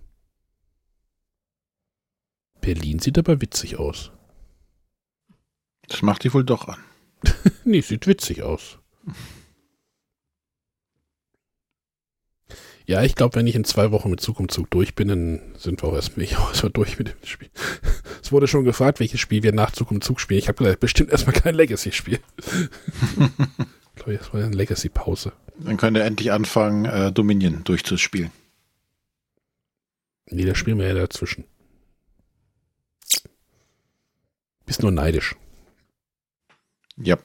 Berlin sieht aber witzig aus. Das macht die wohl doch an. nee, sieht witzig aus. Ja, ich glaube, wenn ich in zwei Wochen mit Zug um Zug durch bin, dann sind wir auch erstmal, ich auch erstmal durch mit dem Spiel. Es wurde schon gefragt, welches Spiel wir nach Zug um Zug spielen. Ich habe gesagt, bestimmt erstmal kein Legacy-Spiel. Ich glaube, jetzt war eine Legacy-Pause. Dann könnt ihr endlich anfangen, äh, Dominion durchzuspielen. Nee, da spielen wir ja dazwischen. Bist nur neidisch. Ja.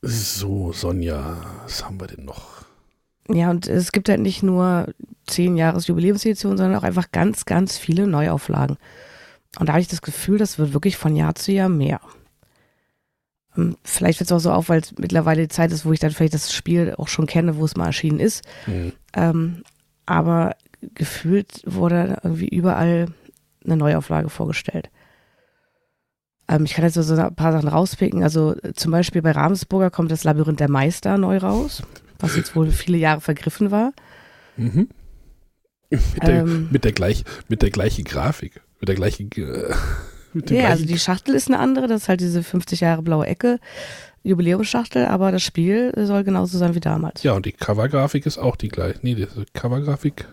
So, Sonja, was haben wir denn noch? Ja, und es gibt halt nicht nur 10 Jahres Jubiläumsedition, sondern auch einfach ganz, ganz viele Neuauflagen. Und da habe ich das Gefühl, das wird wirklich von Jahr zu Jahr mehr. Ähm, vielleicht wird es auch so auf, weil es mittlerweile die Zeit ist, wo ich dann vielleicht das Spiel auch schon kenne, wo es mal erschienen ist. Mhm. Ähm, aber gefühlt wurde irgendwie überall eine Neuauflage vorgestellt. Ähm, ich kann jetzt so ein paar Sachen rauspicken. Also äh, zum Beispiel bei Ravensburger kommt das Labyrinth der Meister neu raus, was jetzt wohl viele Jahre vergriffen war. Mhm. Mit, der, ähm, mit, der gleich, mit der gleichen Grafik, mit der gleichen. Äh, mit ja, also die Schachtel ist eine andere, das ist halt diese 50 Jahre blaue Ecke, Jubiläumsschachtel, aber das Spiel soll genauso sein wie damals. Ja, und die Covergrafik ist auch die gleiche. Nee, die Covergrafik.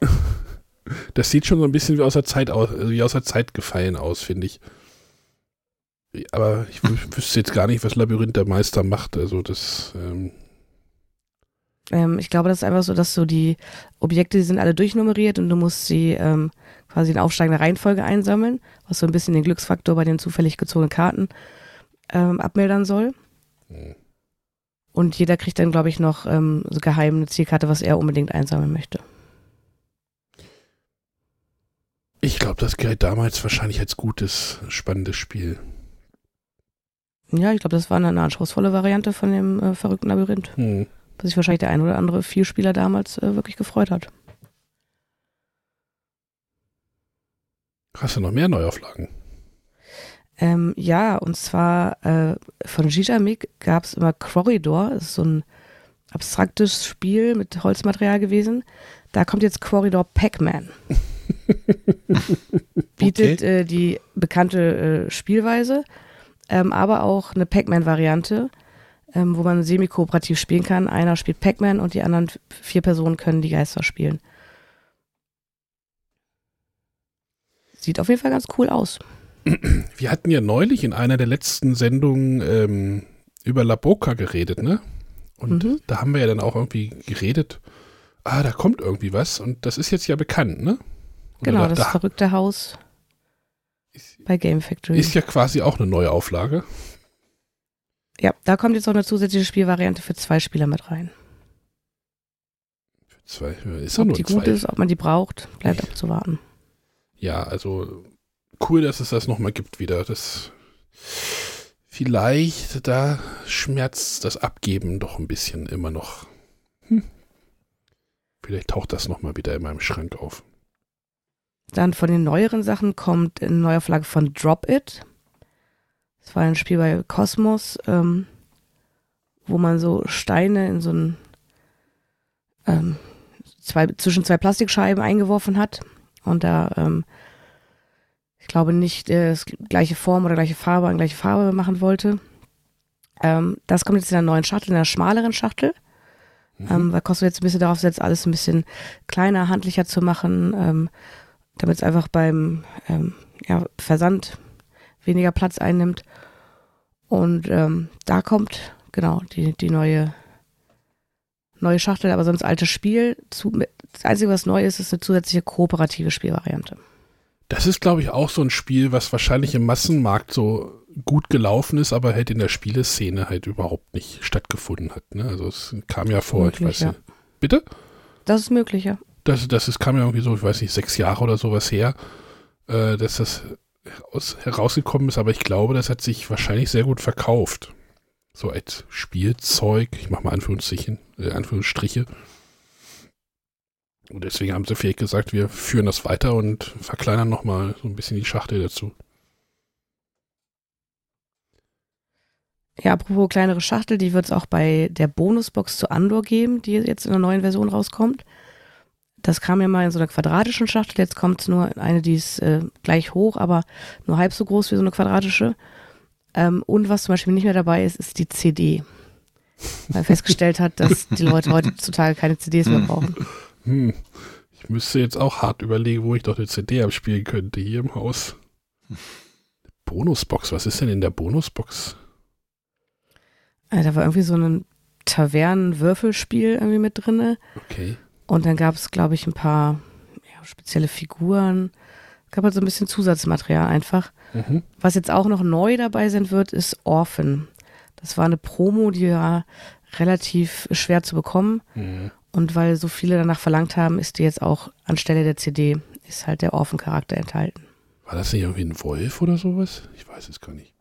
das sieht schon so ein bisschen wie aus der Zeit aus, wie aus der Zeit gefallen aus, finde ich. Aber ich wüsste jetzt gar nicht, was Labyrinth der Meister macht. Also das. Ähm ähm, ich glaube, das ist einfach so, dass so die Objekte, die sind alle durchnummeriert und du musst sie ähm, quasi in aufsteigender Reihenfolge einsammeln, was so ein bisschen den Glücksfaktor bei den zufällig gezogenen Karten ähm, abmildern soll. Mhm. Und jeder kriegt dann, glaube ich, noch ähm, so geheim eine Zielkarte, was er unbedingt einsammeln möchte. Ich glaube, das galt damals wahrscheinlich als gutes, spannendes Spiel. Ja, ich glaube, das war eine anspruchsvolle Variante von dem äh, verrückten Labyrinth. Hm. Was sich wahrscheinlich der ein oder andere Vielspieler damals äh, wirklich gefreut hat. Hast du noch mehr Neuauflagen? Ähm, ja, und zwar äh, von Gijamik gab es immer Corridor, das ist so ein abstraktes Spiel mit Holzmaterial gewesen. Da kommt jetzt Corridor Pac-Man. Bietet okay. äh, die bekannte äh, Spielweise, ähm, aber auch eine Pac-Man-Variante, ähm, wo man semi-kooperativ spielen kann. Einer spielt Pac-Man und die anderen vier Personen können die Geister spielen. Sieht auf jeden Fall ganz cool aus. Wir hatten ja neulich in einer der letzten Sendungen ähm, über La Boca geredet, ne? Und mhm. da haben wir ja dann auch irgendwie geredet, ah, da kommt irgendwie was und das ist jetzt ja bekannt, ne? Genau, das da, verrückte Haus bei Game Factory. Ist ja quasi auch eine neue Auflage. Ja, da kommt jetzt auch eine zusätzliche Spielvariante für zwei Spieler mit rein. Für zwei, ist ob nur die gut ist, ob man die braucht, bleibt abzuwarten. Ja, also cool, dass es das nochmal gibt wieder. Das vielleicht, da schmerzt das Abgeben doch ein bisschen immer noch. Hm. Vielleicht taucht das nochmal wieder in meinem Schrank auf. Dann von den neueren Sachen kommt eine neue Flagge von Drop It. Das war ein Spiel bei Cosmos, ähm, wo man so Steine in so ein ähm, zwei, zwischen zwei Plastikscheiben eingeworfen hat und da ähm, ich glaube nicht äh, das gleiche Form oder gleiche Farbe an gleiche Farbe machen wollte. Ähm, das kommt jetzt in einer neuen Schachtel, in einer schmaleren Schachtel. Mhm. Ähm, weil Cosmos jetzt ein bisschen darauf setzt, alles ein bisschen kleiner, handlicher zu machen. Ähm, damit es einfach beim ähm, ja, Versand weniger Platz einnimmt. Und ähm, da kommt genau die, die neue, neue Schachtel, aber sonst altes Spiel. Zu, das Einzige, was neu ist, ist eine zusätzliche kooperative Spielvariante. Das ist, glaube ich, auch so ein Spiel, was wahrscheinlich im Massenmarkt so gut gelaufen ist, aber halt in der Spieleszene halt überhaupt nicht stattgefunden hat. Ne? Also es kam ja vor, möglich, ich weiß ja. nicht. Bitte? Das ist möglich, ja das, das ist, kam ja irgendwie so, ich weiß nicht, sechs Jahre oder sowas her, äh, dass das aus, herausgekommen ist, aber ich glaube, das hat sich wahrscheinlich sehr gut verkauft. So als Spielzeug, ich mache mal Anführungsstrichen, äh, Anführungsstriche. Und deswegen haben sie vielleicht gesagt, wir führen das weiter und verkleinern nochmal so ein bisschen die Schachtel dazu. Ja, apropos kleinere Schachtel, die wird es auch bei der Bonusbox zu Andor geben, die jetzt in der neuen Version rauskommt. Das kam ja mal in so einer quadratischen Schachtel, jetzt kommt es nur in eine, die ist äh, gleich hoch, aber nur halb so groß wie so eine quadratische. Ähm, und was zum Beispiel nicht mehr dabei ist, ist die CD. Weil festgestellt hat, dass die Leute heutzutage keine CDs mehr brauchen. Hm. Ich müsste jetzt auch hart überlegen, wo ich doch eine CD abspielen könnte, hier im Haus. Bonusbox, was ist denn in der Bonusbox? Also, da war irgendwie so ein Tavernen-Würfelspiel irgendwie mit drin. Okay. Und dann gab es, glaube ich, ein paar ja, spezielle Figuren. Es gab halt so ein bisschen Zusatzmaterial einfach. Mhm. Was jetzt auch noch neu dabei sein wird, ist Orphan. Das war eine Promo, die war relativ schwer zu bekommen. Mhm. Und weil so viele danach verlangt haben, ist die jetzt auch anstelle der CD, ist halt der Orphan-Charakter enthalten. War das nicht irgendwie ein Wolf oder sowas? Ich weiß es gar nicht.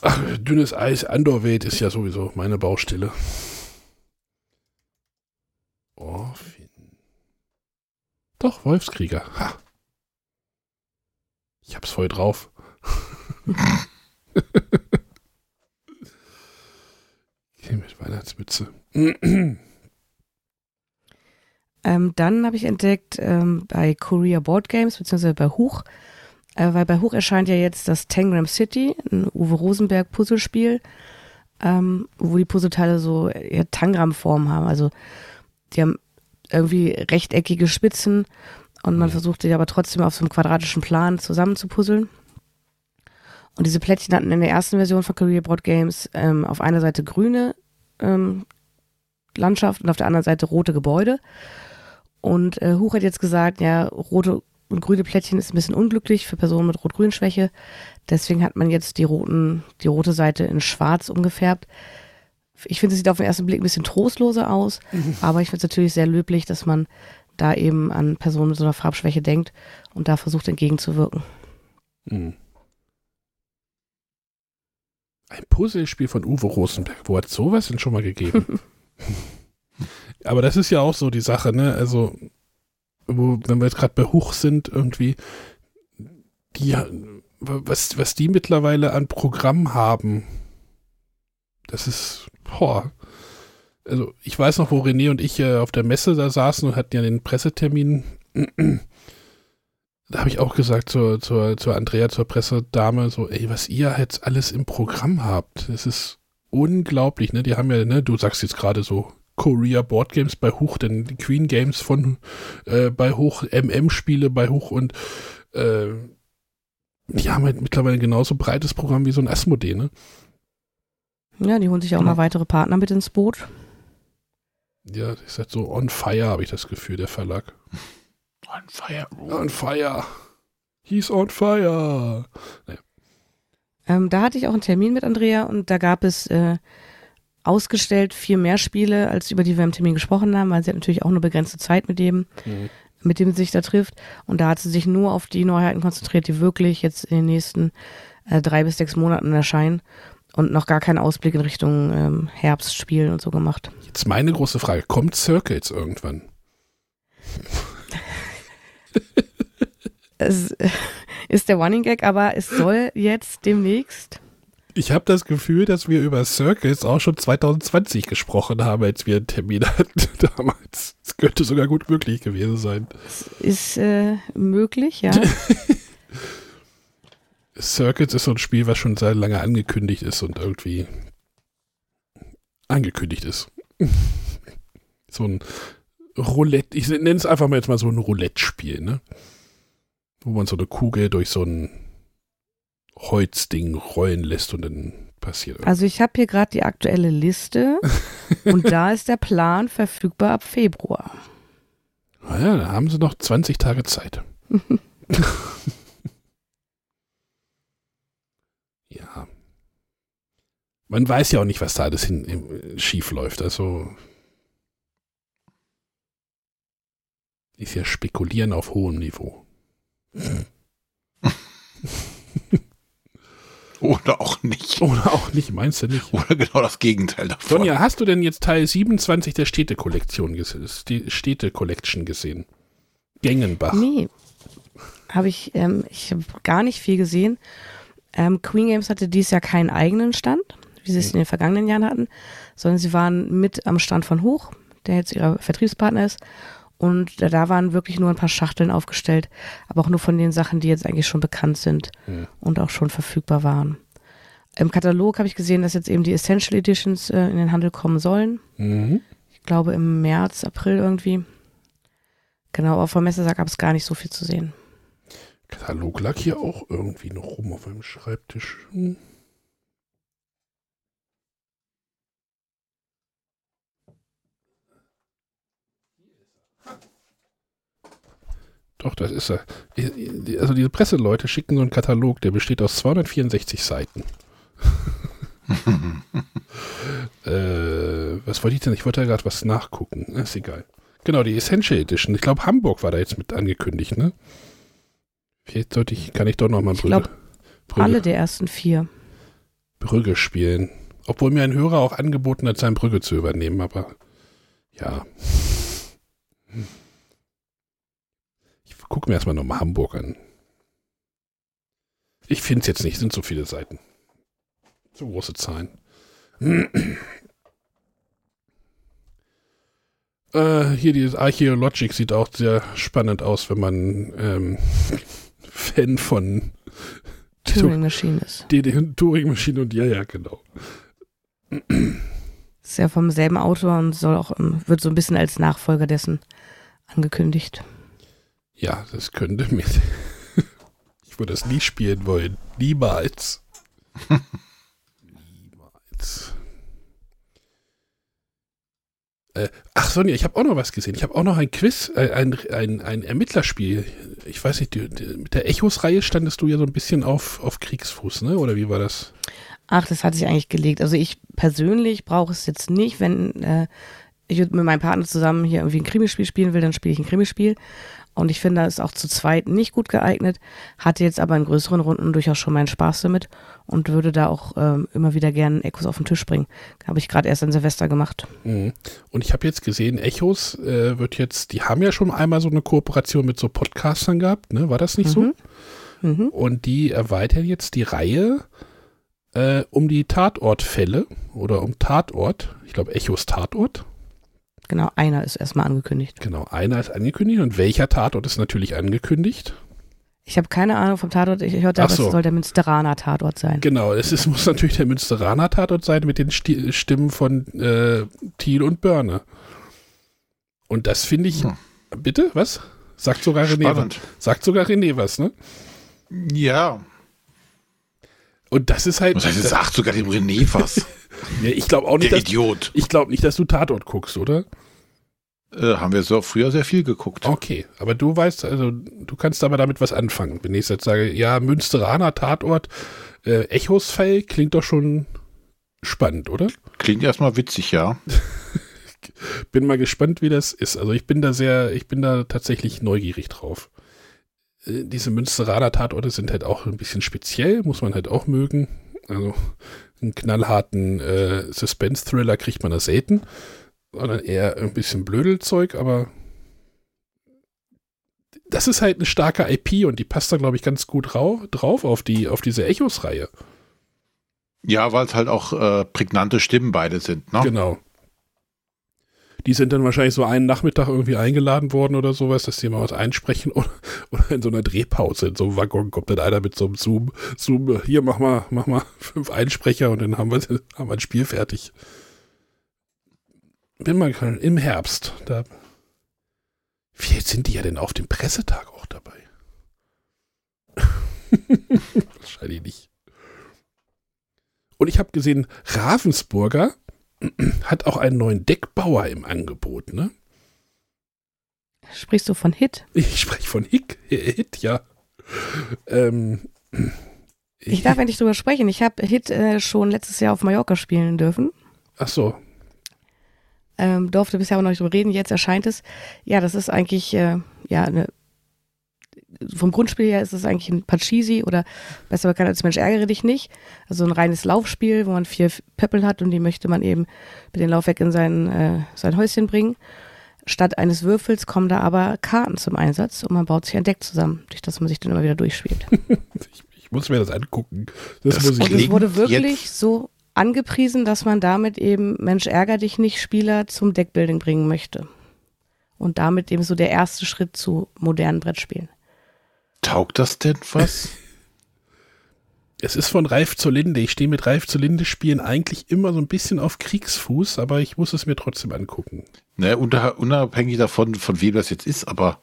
Ach, dünnes Eis, Andorweht ist ja sowieso meine Baustelle. Orphin. Doch, Wolfskrieger. Ha. Ich hab's voll drauf. okay, mit Weihnachtsmütze. ähm, dann habe ich entdeckt ähm, bei Korea Board Games, beziehungsweise bei Huch, äh, weil bei Huch erscheint ja jetzt das Tangram City, ein Uwe Rosenberg Puzzlespiel, ähm, wo die Puzzleteile so Tangram-Form haben. Also die haben irgendwie rechteckige Spitzen und man versucht die aber trotzdem auf so einem quadratischen Plan zusammenzupuzzeln. Und diese Plättchen hatten in der ersten Version von Career Board Games ähm, auf einer Seite grüne ähm, Landschaft und auf der anderen Seite rote Gebäude. Und äh, Huch hat jetzt gesagt, ja, rote und grüne Plättchen ist ein bisschen unglücklich für Personen mit Rot-Grün-Schwäche. Deswegen hat man jetzt die roten, die rote Seite in schwarz umgefärbt. Ich finde, es sieht auf den ersten Blick ein bisschen trostloser aus, mhm. aber ich finde es natürlich sehr löblich, dass man da eben an Personen mit so einer Farbschwäche denkt und da versucht entgegenzuwirken. Mhm. Ein Puzzlespiel von Uwe Rosenberg. Wo hat sowas denn schon mal gegeben? aber das ist ja auch so die Sache, ne? Also, wo, wenn wir jetzt gerade bei Huch sind, irgendwie, die, was, was die mittlerweile an Programm haben, das ist, boah. Also, ich weiß noch, wo René und ich äh, auf der Messe da saßen und hatten ja den Pressetermin. da habe ich auch gesagt zur, zur, zur Andrea, zur Pressedame, so, ey, was ihr jetzt alles im Programm habt, das ist unglaublich, ne? Die haben ja, ne, du sagst jetzt gerade so, Korea Board Games bei Hoch, denn die Queen Games von äh, bei Hoch, MM-Spiele bei Hoch und äh, die haben halt mittlerweile genauso breites Programm wie so ein Asmodee, ne? Ja, die holen sich auch genau. mal weitere Partner mit ins Boot. Ja, ist halt so on fire, habe ich das Gefühl, der Verlag. On fire. On fire. He's on fire. Naja. Ähm, da hatte ich auch einen Termin mit Andrea und da gab es äh, ausgestellt vier mehr Spiele, als über die wir im Termin gesprochen haben, weil sie hat natürlich auch nur begrenzte Zeit mit dem, mhm. mit dem sie sich da trifft. Und da hat sie sich nur auf die Neuheiten konzentriert, die wirklich jetzt in den nächsten äh, drei bis sechs Monaten erscheinen und noch gar keinen Ausblick in Richtung ähm, Herbstspielen und so gemacht. Jetzt meine große Frage, kommt Circuits irgendwann? es ist der Running Gag, aber es soll jetzt demnächst ich habe das Gefühl, dass wir über Circles auch schon 2020 gesprochen haben, als wir einen Termin hatten damals. Es könnte sogar gut möglich gewesen sein. Ist äh, möglich, ja. Circuits ist so ein Spiel, was schon seit lange angekündigt ist und irgendwie angekündigt ist. so ein Roulette, ich nenne es einfach mal jetzt mal so ein Roulette-Spiel, ne? Wo man so eine Kugel durch so ein Holzding rollen lässt und dann passiert. Also ich habe hier gerade die aktuelle Liste und da ist der Plan verfügbar ab Februar. Naja, da haben sie noch 20 Tage Zeit. Man weiß ja auch nicht, was da alles hin, schief läuft. Also ist ja spekulieren auf hohem Niveau. Oder auch nicht. Oder auch nicht, meinst du nicht? Oder genau das Gegenteil davon. Sonja, hast du denn jetzt Teil 27 der Städte-Kollektion gesehen? Städte-Collection gesehen? Gengenbach. Nee. Habe ich, ähm, ich habe gar nicht viel gesehen. Ähm, Queen Games hatte dieses Jahr keinen eigenen Stand, wie sie es in den vergangenen Jahren hatten, sondern sie waren mit am Stand von Hoch, der jetzt ihrer Vertriebspartner ist. Und da waren wirklich nur ein paar Schachteln aufgestellt, aber auch nur von den Sachen, die jetzt eigentlich schon bekannt sind mhm. und auch schon verfügbar waren. Im Katalog habe ich gesehen, dass jetzt eben die Essential Editions äh, in den Handel kommen sollen. Mhm. Ich glaube im März, April irgendwie. Genau, aber vom Messer gab es gar nicht so viel zu sehen. Katalog lag hier auch irgendwie noch rum auf einem Schreibtisch. Hm. Doch, das ist er. Also diese Presseleute schicken so einen Katalog, der besteht aus 264 Seiten. äh, was wollte ich denn? Ich wollte ja gerade was nachgucken. Ist egal. Genau, die Essential Edition. Ich glaube, Hamburg war da jetzt mit angekündigt, ne? Vielleicht sollte ich, kann ich doch nochmal Brügge. Ich glaube, alle der ersten vier. Brügge spielen. Obwohl mir ein Hörer auch angeboten hat, sein Brügge zu übernehmen, aber ja. Ich gucke mir erstmal nochmal Hamburg an. Ich finde es jetzt nicht, sind so viele Seiten. So große Zahlen. äh, hier dieses Archaeologic sieht auch sehr spannend aus, wenn man ähm, Fan von Turing Machine ist. Die, die Turing Machine und ja, ja, genau. Ist ja vom selben Autor und soll auch, ähm, wird so ein bisschen als Nachfolger dessen angekündigt. Ja, das könnte mir. Ich würde das nie spielen wollen. Niemals. Niemals. Äh, ach Sonja, ich habe auch noch was gesehen. Ich habe auch noch ein Quiz, äh, ein, ein, ein Ermittlerspiel. Ich weiß nicht, die, die, mit der Echos-Reihe standest du ja so ein bisschen auf, auf Kriegsfuß, ne? Oder wie war das? Ach, das hat sich eigentlich gelegt. Also ich persönlich brauche es jetzt nicht, wenn äh, ich mit meinem Partner zusammen hier irgendwie ein Krimispiel spielen will, dann spiele ich ein Krimispiel. Und ich finde, das ist auch zu zweit nicht gut geeignet. Hatte jetzt aber in größeren Runden durchaus schon meinen Spaß damit und würde da auch ähm, immer wieder gerne Echos auf den Tisch bringen. Habe ich gerade erst an Silvester gemacht. Mhm. Und ich habe jetzt gesehen, Echos äh, wird jetzt, die haben ja schon einmal so eine Kooperation mit so Podcastern gehabt, ne? War das nicht mhm. so? Mhm. Und die erweitern jetzt die Reihe äh, um die Tatortfälle oder um Tatort. Ich glaube, Echos Tatort. Genau, einer ist erstmal angekündigt. Genau, einer ist angekündigt. Und welcher Tatort ist natürlich angekündigt? Ich habe keine Ahnung vom Tatort. Ich hörte aber, so. es soll der Münsteraner Tatort sein. Genau, es ist, muss natürlich der Münsteraner Tatort sein mit den Sti Stimmen von äh, Thiel und Börne. Und das finde ich. Hm. Bitte, was? Sagt sogar René. Spannend. Sagt sogar René was, ne? Ja. Und das ist halt. Was heißt, sagt sogar dem René was? Ich glaube auch nicht. Der dass, Idiot. Ich glaube nicht, dass du Tatort guckst, oder? Äh, haben wir so früher sehr viel geguckt. Okay, aber du weißt, also du kannst aber damit was anfangen. Wenn ich jetzt sage, ja, Münsteraner Tatort, äh, Echosfall klingt doch schon spannend, oder? Klingt erstmal witzig, ja. bin mal gespannt, wie das ist. Also ich bin da sehr, ich bin da tatsächlich neugierig drauf. Äh, diese Münsteraner Tatorte sind halt auch ein bisschen speziell, muss man halt auch mögen. Also einen knallharten äh, Suspense-Thriller kriegt man da selten, sondern eher ein bisschen Blödelzeug, aber das ist halt eine starke IP und die passt da, glaube ich, ganz gut drauf auf, die, auf diese Echos-Reihe. Ja, weil es halt auch äh, prägnante Stimmen beide sind, ne? Genau. Die sind dann wahrscheinlich so einen Nachmittag irgendwie eingeladen worden oder sowas, dass die mal was einsprechen oder, oder in so einer Drehpause, in so einem Waggon kommt dann einer mit so einem Zoom, Zoom, hier mach mal, mach mal fünf Einsprecher und dann haben wir, haben wir ein Spiel fertig. Bin mal im Herbst, da, wie sind die ja denn auf dem Pressetag auch dabei? Wahrscheinlich nicht. Und ich habe gesehen, Ravensburger hat auch einen neuen Deckbauer im Angebot, ne? Sprichst du von Hit? Ich spreche von Hick, Hit, ja. Ähm, ich, ich darf endlich drüber sprechen. Ich habe Hit äh, schon letztes Jahr auf Mallorca spielen dürfen. Ach so. Ähm, durfte bisher aber noch nicht drüber reden. Jetzt erscheint es. Ja, das ist eigentlich äh, ja eine vom Grundspiel her ist es eigentlich ein Pachisi oder besser bekannt als Mensch ärgere dich nicht. Also ein reines Laufspiel, wo man vier Pöppel hat und die möchte man eben mit den Laufwerk in sein, äh, sein Häuschen bringen. Statt eines Würfels kommen da aber Karten zum Einsatz und man baut sich ein Deck zusammen, durch das man sich dann immer wieder durchspielt. ich, ich, muss mir das angucken. Das, das muss ich und es wurde wirklich jetzt. so angepriesen, dass man damit eben Mensch ärger dich nicht Spieler zum Deckbuilding bringen möchte. Und damit eben so der erste Schritt zu modernen Brettspielen. Taugt das denn was? es ist von Ralf zur Linde. Ich stehe mit Ralf zur Linde Spielen eigentlich immer so ein bisschen auf Kriegsfuß, aber ich muss es mir trotzdem angucken. Ne, unabhängig davon, von wem das jetzt ist, aber.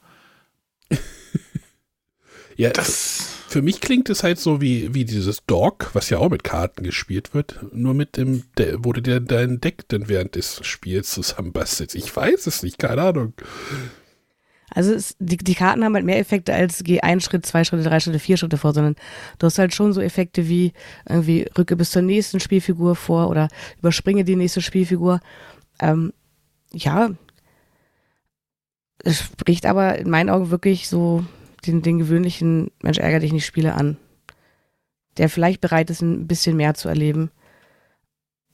ja, das. Für mich klingt es halt so wie, wie dieses Dog, was ja auch mit Karten gespielt wird, nur mit dem, wo du dir dein Deck dann während des Spiels zusammenbastelst. Ich weiß es nicht, keine Ahnung. Also es, die, die Karten haben halt mehr Effekte als geh ein Schritt, zwei Schritte, drei Schritte, vier Schritte vor, sondern du hast halt schon so Effekte wie irgendwie rücke bis zur nächsten Spielfigur vor oder überspringe die nächste Spielfigur. Ähm, ja, es spricht aber in meinen Augen wirklich so den, den gewöhnlichen Mensch ärger dich nicht Spieler an, der vielleicht bereit ist, ein bisschen mehr zu erleben.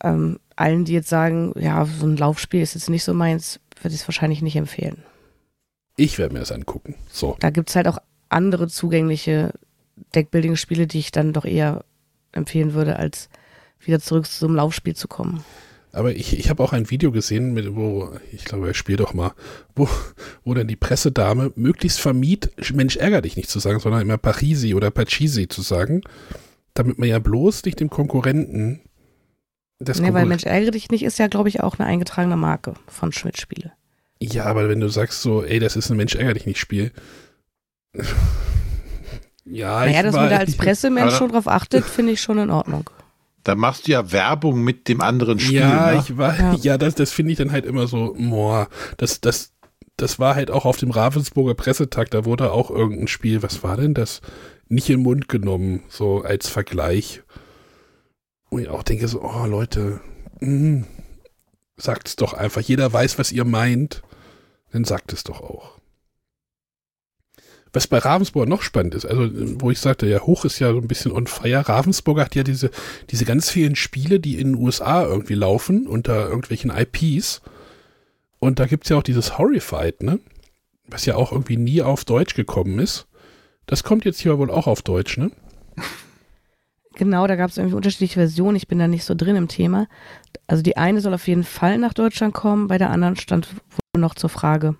Ähm, allen, die jetzt sagen, ja, so ein Laufspiel ist jetzt nicht so meins, würde ich es wahrscheinlich nicht empfehlen. Ich werde mir das angucken. So. Da gibt es halt auch andere zugängliche Deckbuilding-Spiele, die ich dann doch eher empfehlen würde, als wieder zurück zum Laufspiel zu kommen. Aber ich, ich habe auch ein Video gesehen, mit, wo, ich glaube, er spielt doch mal, wo, wo dann die Pressedame möglichst vermied, Mensch, ärger dich nicht zu sagen, sondern immer Parisi oder Pachisi zu sagen, damit man ja bloß nicht dem Konkurrenten das Nee, weil Mensch, ärgere dich nicht ist ja, glaube ich, auch eine eingetragene Marke von Schmidt-Spiele. Ja, aber wenn du sagst so, ey, das ist ein Mensch, ärger dich nicht Spiel. ja, naja, dass man da als Pressemensch schon drauf achtet, finde ich schon in Ordnung. Da machst du ja Werbung mit dem anderen Spiel. Ja, ne? ich war, ja, ja das, das finde ich dann halt immer so, boah, das, das, das war halt auch auf dem Ravensburger Pressetag, da wurde auch irgendein Spiel, was war denn das? Nicht in den Mund genommen, so als Vergleich. Und ich auch denke so, oh Leute, mh, sagt's doch einfach. Jeder weiß, was ihr meint. Dann sagt es doch auch. Was bei Ravensburg noch spannend ist, also wo ich sagte, ja, hoch ist ja so ein bisschen on fire. Ravensburger hat ja diese, diese ganz vielen Spiele, die in den USA irgendwie laufen, unter irgendwelchen IPs. Und da gibt es ja auch dieses Horrified, ne? Was ja auch irgendwie nie auf Deutsch gekommen ist. Das kommt jetzt hier wohl auch auf Deutsch, ne? Genau, da gab es irgendwie unterschiedliche Versionen. Ich bin da nicht so drin im Thema. Also die eine soll auf jeden Fall nach Deutschland kommen, bei der anderen stand noch zur Frage.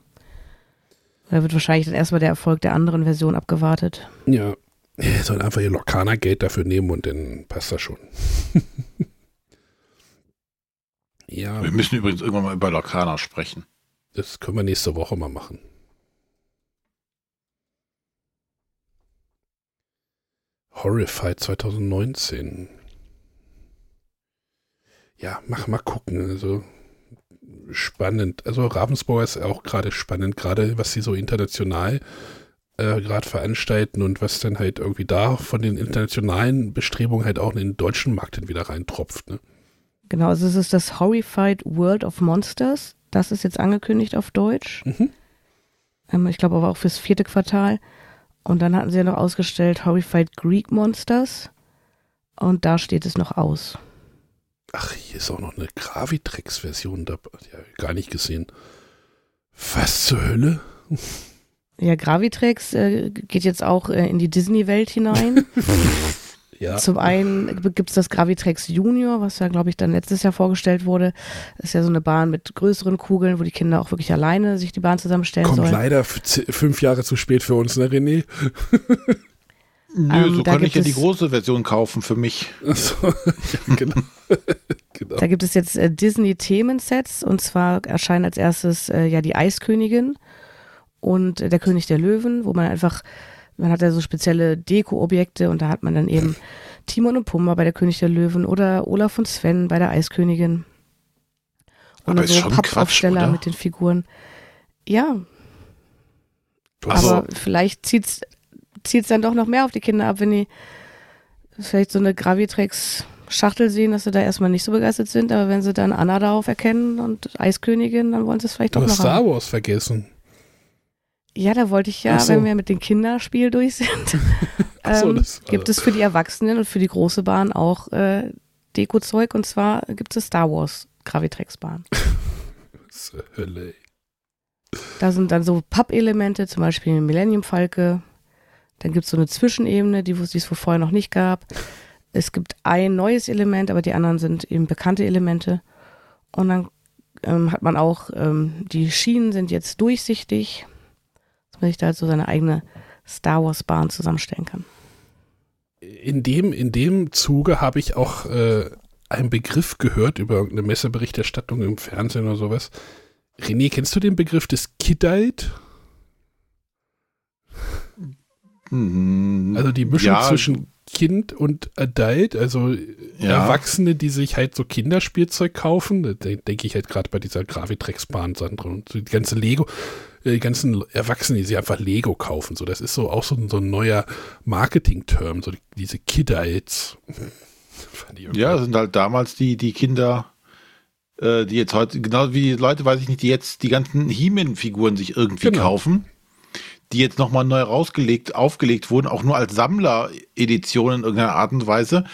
Da wird wahrscheinlich dann erstmal der Erfolg der anderen Version abgewartet. Ja, ihr sollt einfach ihr Lokana-Geld dafür nehmen und dann passt das schon. ja. Wir müssen übrigens irgendwann mal über Lokana sprechen. Das können wir nächste Woche mal machen. Horrified 2019. Ja, mach mal gucken. Also spannend. Also Ravensburger ist auch gerade spannend, gerade was sie so international äh, gerade veranstalten und was dann halt irgendwie da von den internationalen Bestrebungen halt auch in den deutschen Markt dann wieder reintropft. Ne? Genau, also es ist das Horrified World of Monsters. Das ist jetzt angekündigt auf Deutsch. Mhm. Ähm, ich glaube aber auch fürs vierte Quartal. Und dann hatten sie ja noch ausgestellt Horrified Greek Monsters. Und da steht es noch aus. Ach, hier ist auch noch eine Gravitrex-Version dabei. Ja, gar nicht gesehen. Was zur Hölle? Ja, Gravitrex äh, geht jetzt auch äh, in die Disney-Welt hinein. ja. Zum einen gibt es das Gravitrex Junior, was ja, glaube ich, dann letztes Jahr vorgestellt wurde. Das ist ja so eine Bahn mit größeren Kugeln, wo die Kinder auch wirklich alleine sich die Bahn zusammenstellen Kommt sollen. Kommt leider fünf Jahre zu spät für uns, ne, René? Nö, ähm, so kann ich ja die große Version kaufen für mich. Achso, ja, genau. genau. Da gibt es jetzt äh, Disney-Themensets und zwar erscheinen als erstes äh, ja die Eiskönigin und äh, der König der Löwen, wo man einfach, man hat ja so spezielle Deko-Objekte und da hat man dann eben Timon und Pumba bei der König der Löwen oder Olaf und Sven bei der Eiskönigin. Und Aber dann so Pappaufsteller mit den Figuren. Ja. Aber vielleicht zieht es zielt es dann doch noch mehr auf die Kinder ab, wenn die vielleicht so eine Gravitrex Schachtel sehen, dass sie da erstmal nicht so begeistert sind, aber wenn sie dann Anna darauf erkennen und Eiskönigin, dann wollen sie es vielleicht doch du noch Star haben. Wars vergessen. Ja, da wollte ich ja, so. wenn wir mit dem Kinderspiel durch sind, so, ähm, das, also. gibt es für die Erwachsenen und für die große Bahn auch äh, Deko-Zeug und zwar gibt es Star Wars Gravitrex-Bahn. Hölle. Da sind dann so Pappelemente, zum Beispiel eine Millennium Falke, dann gibt es so eine Zwischenebene, die, es vorher noch nicht gab. Es gibt ein neues Element, aber die anderen sind eben bekannte Elemente. Und dann ähm, hat man auch, ähm, die Schienen sind jetzt durchsichtig, dass man sich da halt so seine eigene Star Wars Bahn zusammenstellen kann. In dem, in dem Zuge habe ich auch äh, einen Begriff gehört über irgendeine Messeberichterstattung im Fernsehen oder sowas. René, kennst du den Begriff des Kiddite? Mhm. Also die Mischung ja. zwischen Kind und Adult, also ja. Erwachsene, die sich halt so Kinderspielzeug kaufen, da denke ich halt gerade bei dieser Gravitrex-Bahn, Sandra, und so die ganze Lego, äh, die ganzen Erwachsenen, die sich einfach Lego kaufen, so, das ist so auch so, so ein neuer Marketing-Term, so diese Kiddites. ja, das sind halt damals die, die Kinder, äh, die jetzt heute, genau wie die Leute, weiß ich nicht, die jetzt die ganzen He-Man-Figuren sich irgendwie genau. kaufen die jetzt nochmal neu rausgelegt, aufgelegt wurden, auch nur als Sammler-Edition in irgendeiner Art und Weise.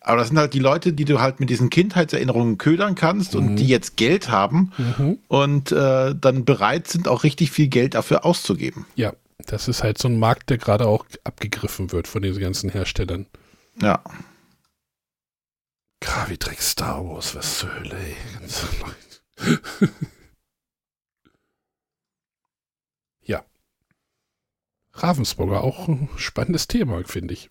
Aber das sind halt die Leute, die du halt mit diesen Kindheitserinnerungen ködern kannst und die jetzt Geld haben und äh, dann bereit sind, auch richtig viel Geld dafür auszugeben. Ja, das ist halt so ein Markt, der gerade auch abgegriffen wird von diesen ganzen Herstellern. Ja. Gravidreck Star Wars, was zur Hölle, ey. Ganz ja. Ravensburger, auch ein spannendes Thema, finde ich.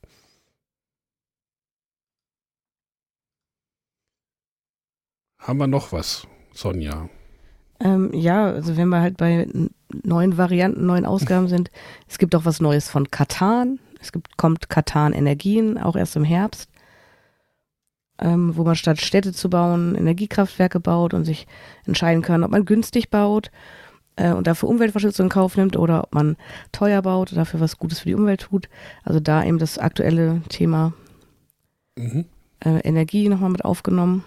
Haben wir noch was, Sonja? Ähm, ja, also wenn wir halt bei neuen Varianten, neuen Ausgaben sind, es gibt auch was Neues von Katan. Es gibt, kommt Katan Energien, auch erst im Herbst, ähm, wo man statt Städte zu bauen, Energiekraftwerke baut und sich entscheiden kann, ob man günstig baut äh, und dafür Umweltverschmutzung in Kauf nimmt oder ob man teuer baut und dafür was Gutes für die Umwelt tut. Also da eben das aktuelle Thema Mhm. äh, Energie nochmal mit aufgenommen.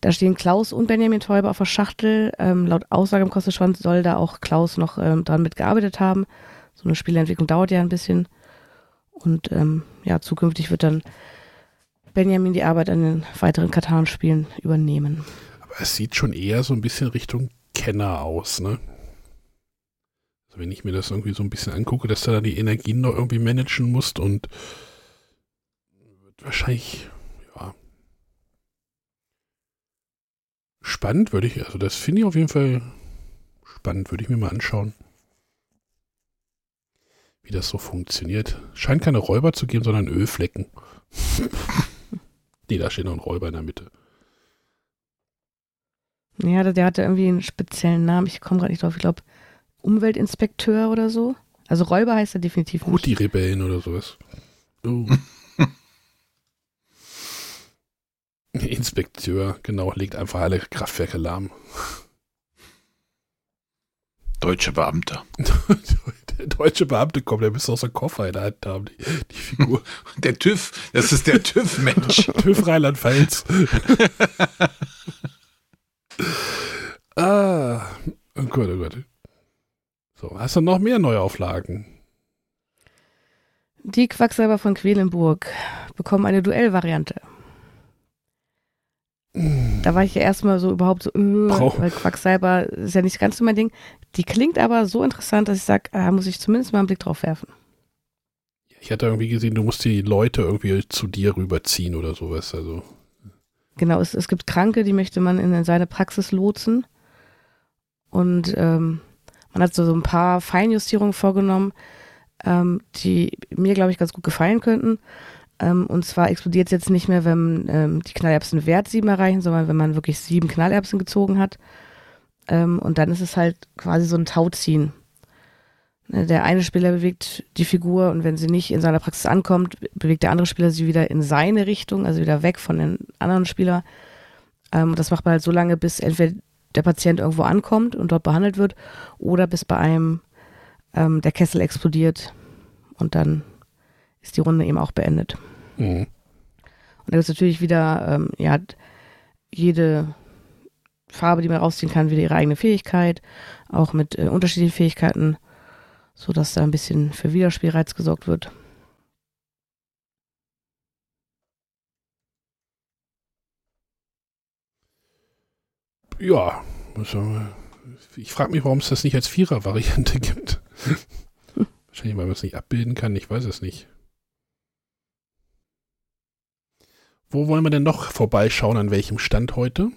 Da stehen Klaus und Benjamin Teuber auf der Schachtel. Ähm, laut Aussage im Kostenschwanz soll da auch Klaus noch ähm, dran mitgearbeitet haben. So eine Spieleentwicklung dauert ja ein bisschen. Und ähm, ja, zukünftig wird dann Benjamin die Arbeit an den weiteren Katan-Spielen übernehmen. Es sieht schon eher so ein bisschen Richtung Kenner aus, ne? Also wenn ich mir das irgendwie so ein bisschen angucke, dass du da die Energien noch irgendwie managen musst und wahrscheinlich, ja. Spannend würde ich, also das finde ich auf jeden Fall spannend, würde ich mir mal anschauen. Wie das so funktioniert. Scheint keine Räuber zu geben, sondern Ölflecken. nee, da steht noch ein Räuber in der Mitte. Ja, der hatte irgendwie einen speziellen Namen. Ich komme gerade nicht drauf. Ich glaube, Umweltinspekteur oder so. Also Räuber heißt er definitiv nicht. Houthi-Rebellen oder sowas. Oh. Inspekteur, genau, legt einfach alle Kraftwerke lahm. Deutsche Beamte. Der deutsche Beamte kommt, der müsste aus dem Koffer in der Hand haben, die, die Figur. Der TÜV, das ist der TÜV-Mensch. TÜV Rheinland-Pfalz. Ah, oh Gott, oh Gott. So, hast du noch mehr Neuauflagen? Die Quacksalber von Quedlinburg bekommen eine Duellvariante. Da war ich ja erstmal so überhaupt so, äh, weil Quacksalber ist ja nicht ganz so mein Ding. Die klingt aber so interessant, dass ich sage, da muss ich zumindest mal einen Blick drauf werfen. Ich hatte irgendwie gesehen, du musst die Leute irgendwie zu dir rüberziehen oder sowas. Also, Genau, es, es gibt Kranke, die möchte man in seine Praxis lotsen. Und ähm, man hat so, so ein paar Feinjustierungen vorgenommen, ähm, die mir, glaube ich, ganz gut gefallen könnten. Ähm, und zwar explodiert es jetzt nicht mehr, wenn ähm, die Knallerbsen Wert 7 erreichen, sondern wenn man wirklich sieben Knallerbsen gezogen hat. Ähm, und dann ist es halt quasi so ein Tauziehen. Ne, Der eine Spieler bewegt die Figur und wenn sie nicht in seiner Praxis ankommt, bewegt der andere Spieler sie wieder in seine Richtung, also wieder weg von den anderen Spieler. Ähm, das macht man halt so lange, bis entweder der Patient irgendwo ankommt und dort behandelt wird oder bis bei einem ähm, der Kessel explodiert und dann ist die Runde eben auch beendet. mh. Und da gibt es natürlich wieder, ähm, ja, jede Farbe, die man rausziehen kann, wieder ihre eigene Fähigkeit, auch mit äh, unterschiedlichen Fähigkeiten, sodass da ein bisschen für Wiederspielreiz gesorgt wird. ja. Ich frage mich, warum es das nicht als Vierer-Variante gibt. Wahrscheinlich, weil man es nicht abbilden kann. Ich weiß es nicht. Wo wollen wir denn noch vorbeischauen? An welchem Stand heute?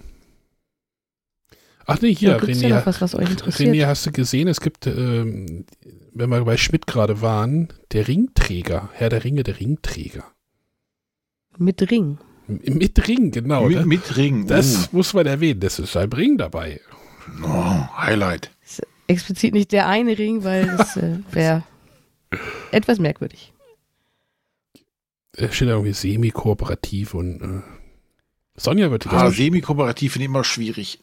Ach nee, hier, Ja, René. ja was, was euch interessiert? René, hast du gesehen, es gibt, ähm, wenn wir bei Schmidt gerade waren, der Ringträger, Herr der Ringe, der Ringträger. Mit Ring. M- Mit Ring, genau. mit, das mit Ring. das muss man erwähnen, das ist ein Ring dabei. Oh, oh, Highlight. Ist explizit nicht der eine Ring, weil das äh, wäre etwas merkwürdig. Da steht da irgendwie semi-kooperativ und äh, Sonja wird Ah. Semi-kooperativ finde ich immer schwierig.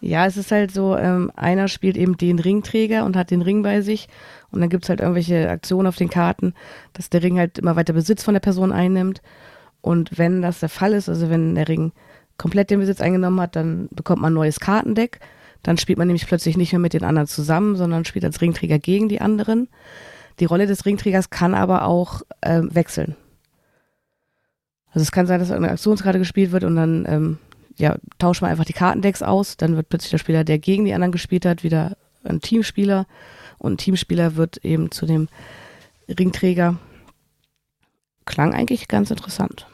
Ja, es ist halt so, ähm, einer spielt eben den Ringträger und hat den Ring bei sich und dann gibt's halt irgendwelche Aktionen auf den Karten, dass der Ring halt immer weiter Besitz von der Person einnimmt und wenn das der Fall ist, also wenn der Ring komplett den Besitz eingenommen hat, dann bekommt man ein neues Kartendeck, dann spielt man nämlich plötzlich nicht mehr mit den anderen zusammen, sondern spielt als Ringträger gegen die anderen. Die Rolle des Ringträgers kann aber auch ähm, wechseln. Also es kann sein, dass eine Aktionskarte gespielt wird und dann ähm, ja, tauscht man einfach die Kartendecks aus, dann wird plötzlich der Spieler, der gegen die anderen gespielt hat, wieder ein Teamspieler und ein Teamspieler wird eben zu dem Ringträger. Klang eigentlich ganz interessant.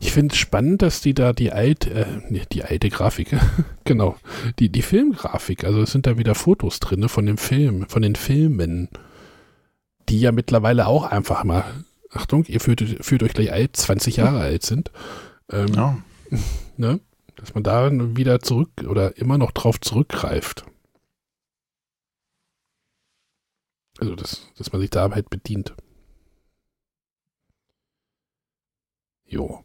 Ich finde es spannend, dass die da die alte, äh, die alte Grafik, genau, die, die Filmgrafik, also es sind da wieder Fotos drin von dem Film, von den Filmen, die ja mittlerweile auch einfach mal, Achtung, ihr fühlt, fühlt euch gleich alt, 20 Jahre alt sind. Ähm, ja. Ne? Dass man da wieder zurück oder immer noch drauf zurückgreift. Also, dass, dass man sich da halt bedient. Jo.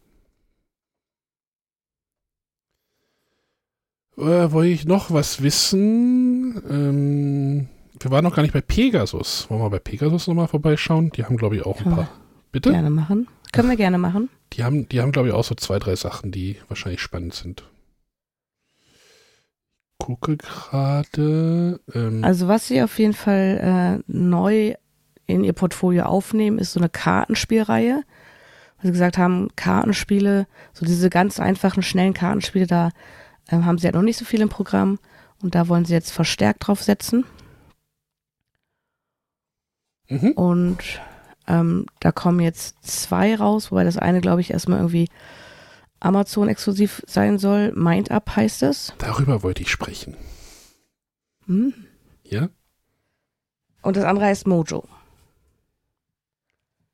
Äh, wollte ich noch was wissen? Ähm, wir waren noch gar nicht bei Pegasus. Wollen wir bei Pegasus nochmal vorbeischauen? Die haben, glaube ich, auch ein paar. Bitte? Gerne machen. Können wir gerne machen. Die haben, die haben, glaube ich, auch so zwei, drei Sachen, die wahrscheinlich spannend sind. Gucke gerade. Ähm also, was sie auf jeden Fall äh, neu in ihr Portfolio aufnehmen, ist so eine Kartenspielreihe. Weil sie gesagt haben, Kartenspiele, so diese ganz einfachen, schnellen Kartenspiele, da äh, haben sie ja noch nicht so viel im Programm. Und da wollen sie jetzt verstärkt drauf setzen. Mhm. Und ähm, da kommen jetzt zwei raus, wobei das eine, glaube ich, erstmal irgendwie Amazon-exklusiv sein soll. Mind Up heißt es. Darüber wollte ich sprechen. Hm. Ja? Und das andere heißt Mojo.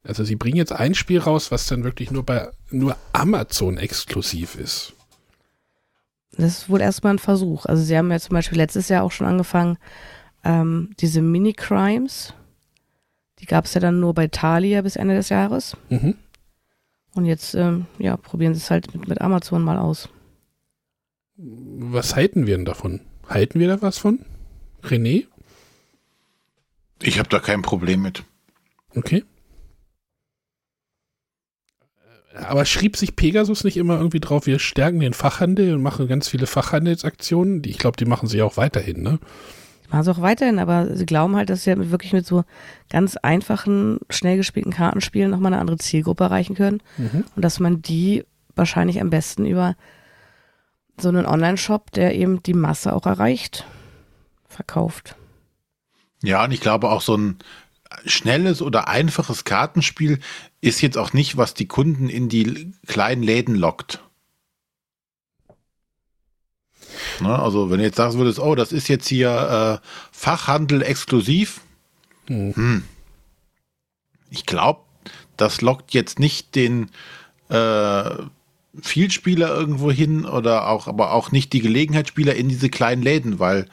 Also sie bringen jetzt ein Spiel raus, was dann wirklich nur bei nur Amazon exklusiv ist. Das ist wohl erstmal ein Versuch. Also sie haben ja zum Beispiel letztes Jahr auch schon angefangen, ähm, diese Mini-Crimes die gab es ja dann nur bei Thalia bis Ende des Jahres. Mhm. Und jetzt, ähm, ja, probieren sie es halt mit, mit Amazon mal aus. Was halten wir denn davon? Halten wir da was von? René? Ich habe da kein Problem mit. Okay. Aber schrieb sich Pegasus nicht immer irgendwie drauf, wir stärken den Fachhandel und machen ganz viele Fachhandelsaktionen? Ich glaube, die machen sie auch weiterhin, ne? Machen sie auch weiterhin, aber sie glauben halt, dass sie halt wirklich mit so ganz einfachen, schnell gespielten Kartenspielen nochmal eine andere Zielgruppe erreichen können. Mhm. Und dass man die wahrscheinlich am besten über so einen Online-Shop, der eben die Masse auch erreicht, verkauft. Ja, und ich glaube auch so ein schnelles oder einfaches Kartenspiel ist jetzt auch nicht, was die Kunden in die kleinen Läden lockt. Ne? Also wenn du jetzt sagen würdest, oh, das ist jetzt hier äh, Fachhandel exklusiv. Hm. Hm. Ich glaube, das lockt jetzt nicht den äh, Vielspieler irgendwo hin oder auch, aber auch nicht die Gelegenheitsspieler in diese kleinen Läden, weil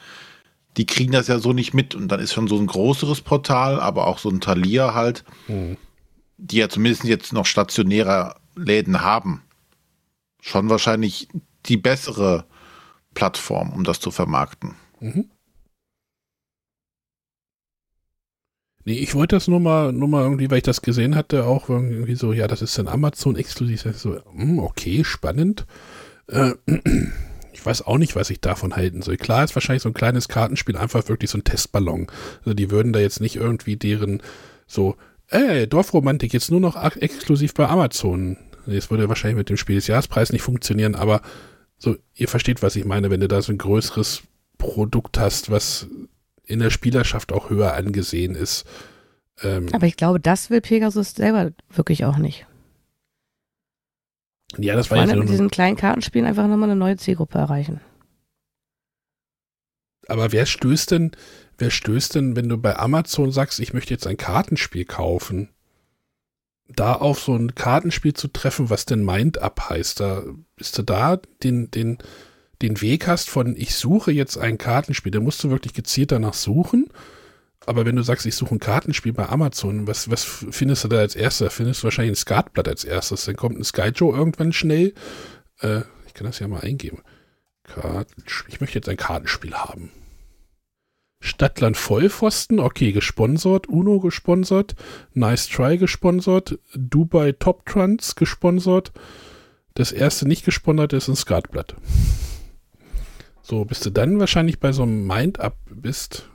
die kriegen das ja so nicht mit. Und dann ist schon so ein größeres Portal, aber auch so ein Talier halt, hm. die ja zumindest jetzt noch stationäre Läden haben. Schon wahrscheinlich die bessere Plattform, um das zu vermarkten. Mhm. Nee, ich wollte das nur mal, nur mal irgendwie, weil ich das gesehen hatte, auch irgendwie so, ja, das ist dann Amazon exklusiv. So, hm, okay, spannend. Äh, ich weiß auch nicht, was ich davon halten soll. Klar ist wahrscheinlich so ein kleines Kartenspiel einfach wirklich so ein Testballon. Also die würden da jetzt nicht irgendwie deren so, ey, Dorfromantik jetzt nur noch exklusiv bei Amazon. Das würde wahrscheinlich mit dem Spiel des Jahrespreis nicht funktionieren, aber so, ihr versteht, was ich meine, wenn du da so ein größeres Produkt hast, was in der Spielerschaft auch höher angesehen ist. Ähm, Aber ich glaube, das will Pegasus selber wirklich auch nicht. Ja, das war ja mit diesen kleinen Kartenspielen einfach nochmal eine neue Zielgruppe erreichen. Aber wer stößt denn, wer stößt denn, wenn du bei Amazon sagst, ich möchte jetzt ein Kartenspiel kaufen? Da auf so ein Kartenspiel zu treffen, was denn Mind Up heißt, da bist du da den, den, den Weg hast von ich suche jetzt ein Kartenspiel, da musst du wirklich gezielt danach suchen. Aber wenn du sagst, ich suche ein Kartenspiel bei Amazon, was, was findest du da als erstes? Findest du wahrscheinlich ein Skatblatt als erstes. Dann kommt ein Skyjo irgendwann schnell. Äh, ich kann das ja mal eingeben. Kartenspiel. Ich möchte jetzt ein Kartenspiel haben. Stadtland Vollpfosten, okay, gesponsert, Uno gesponsert, Nice Try gesponsert, Dubai Top Trans gesponsert. Das erste nicht gesponsert ist ein Skatblatt. So, bis du dann wahrscheinlich bei so einem Mind-Up bist.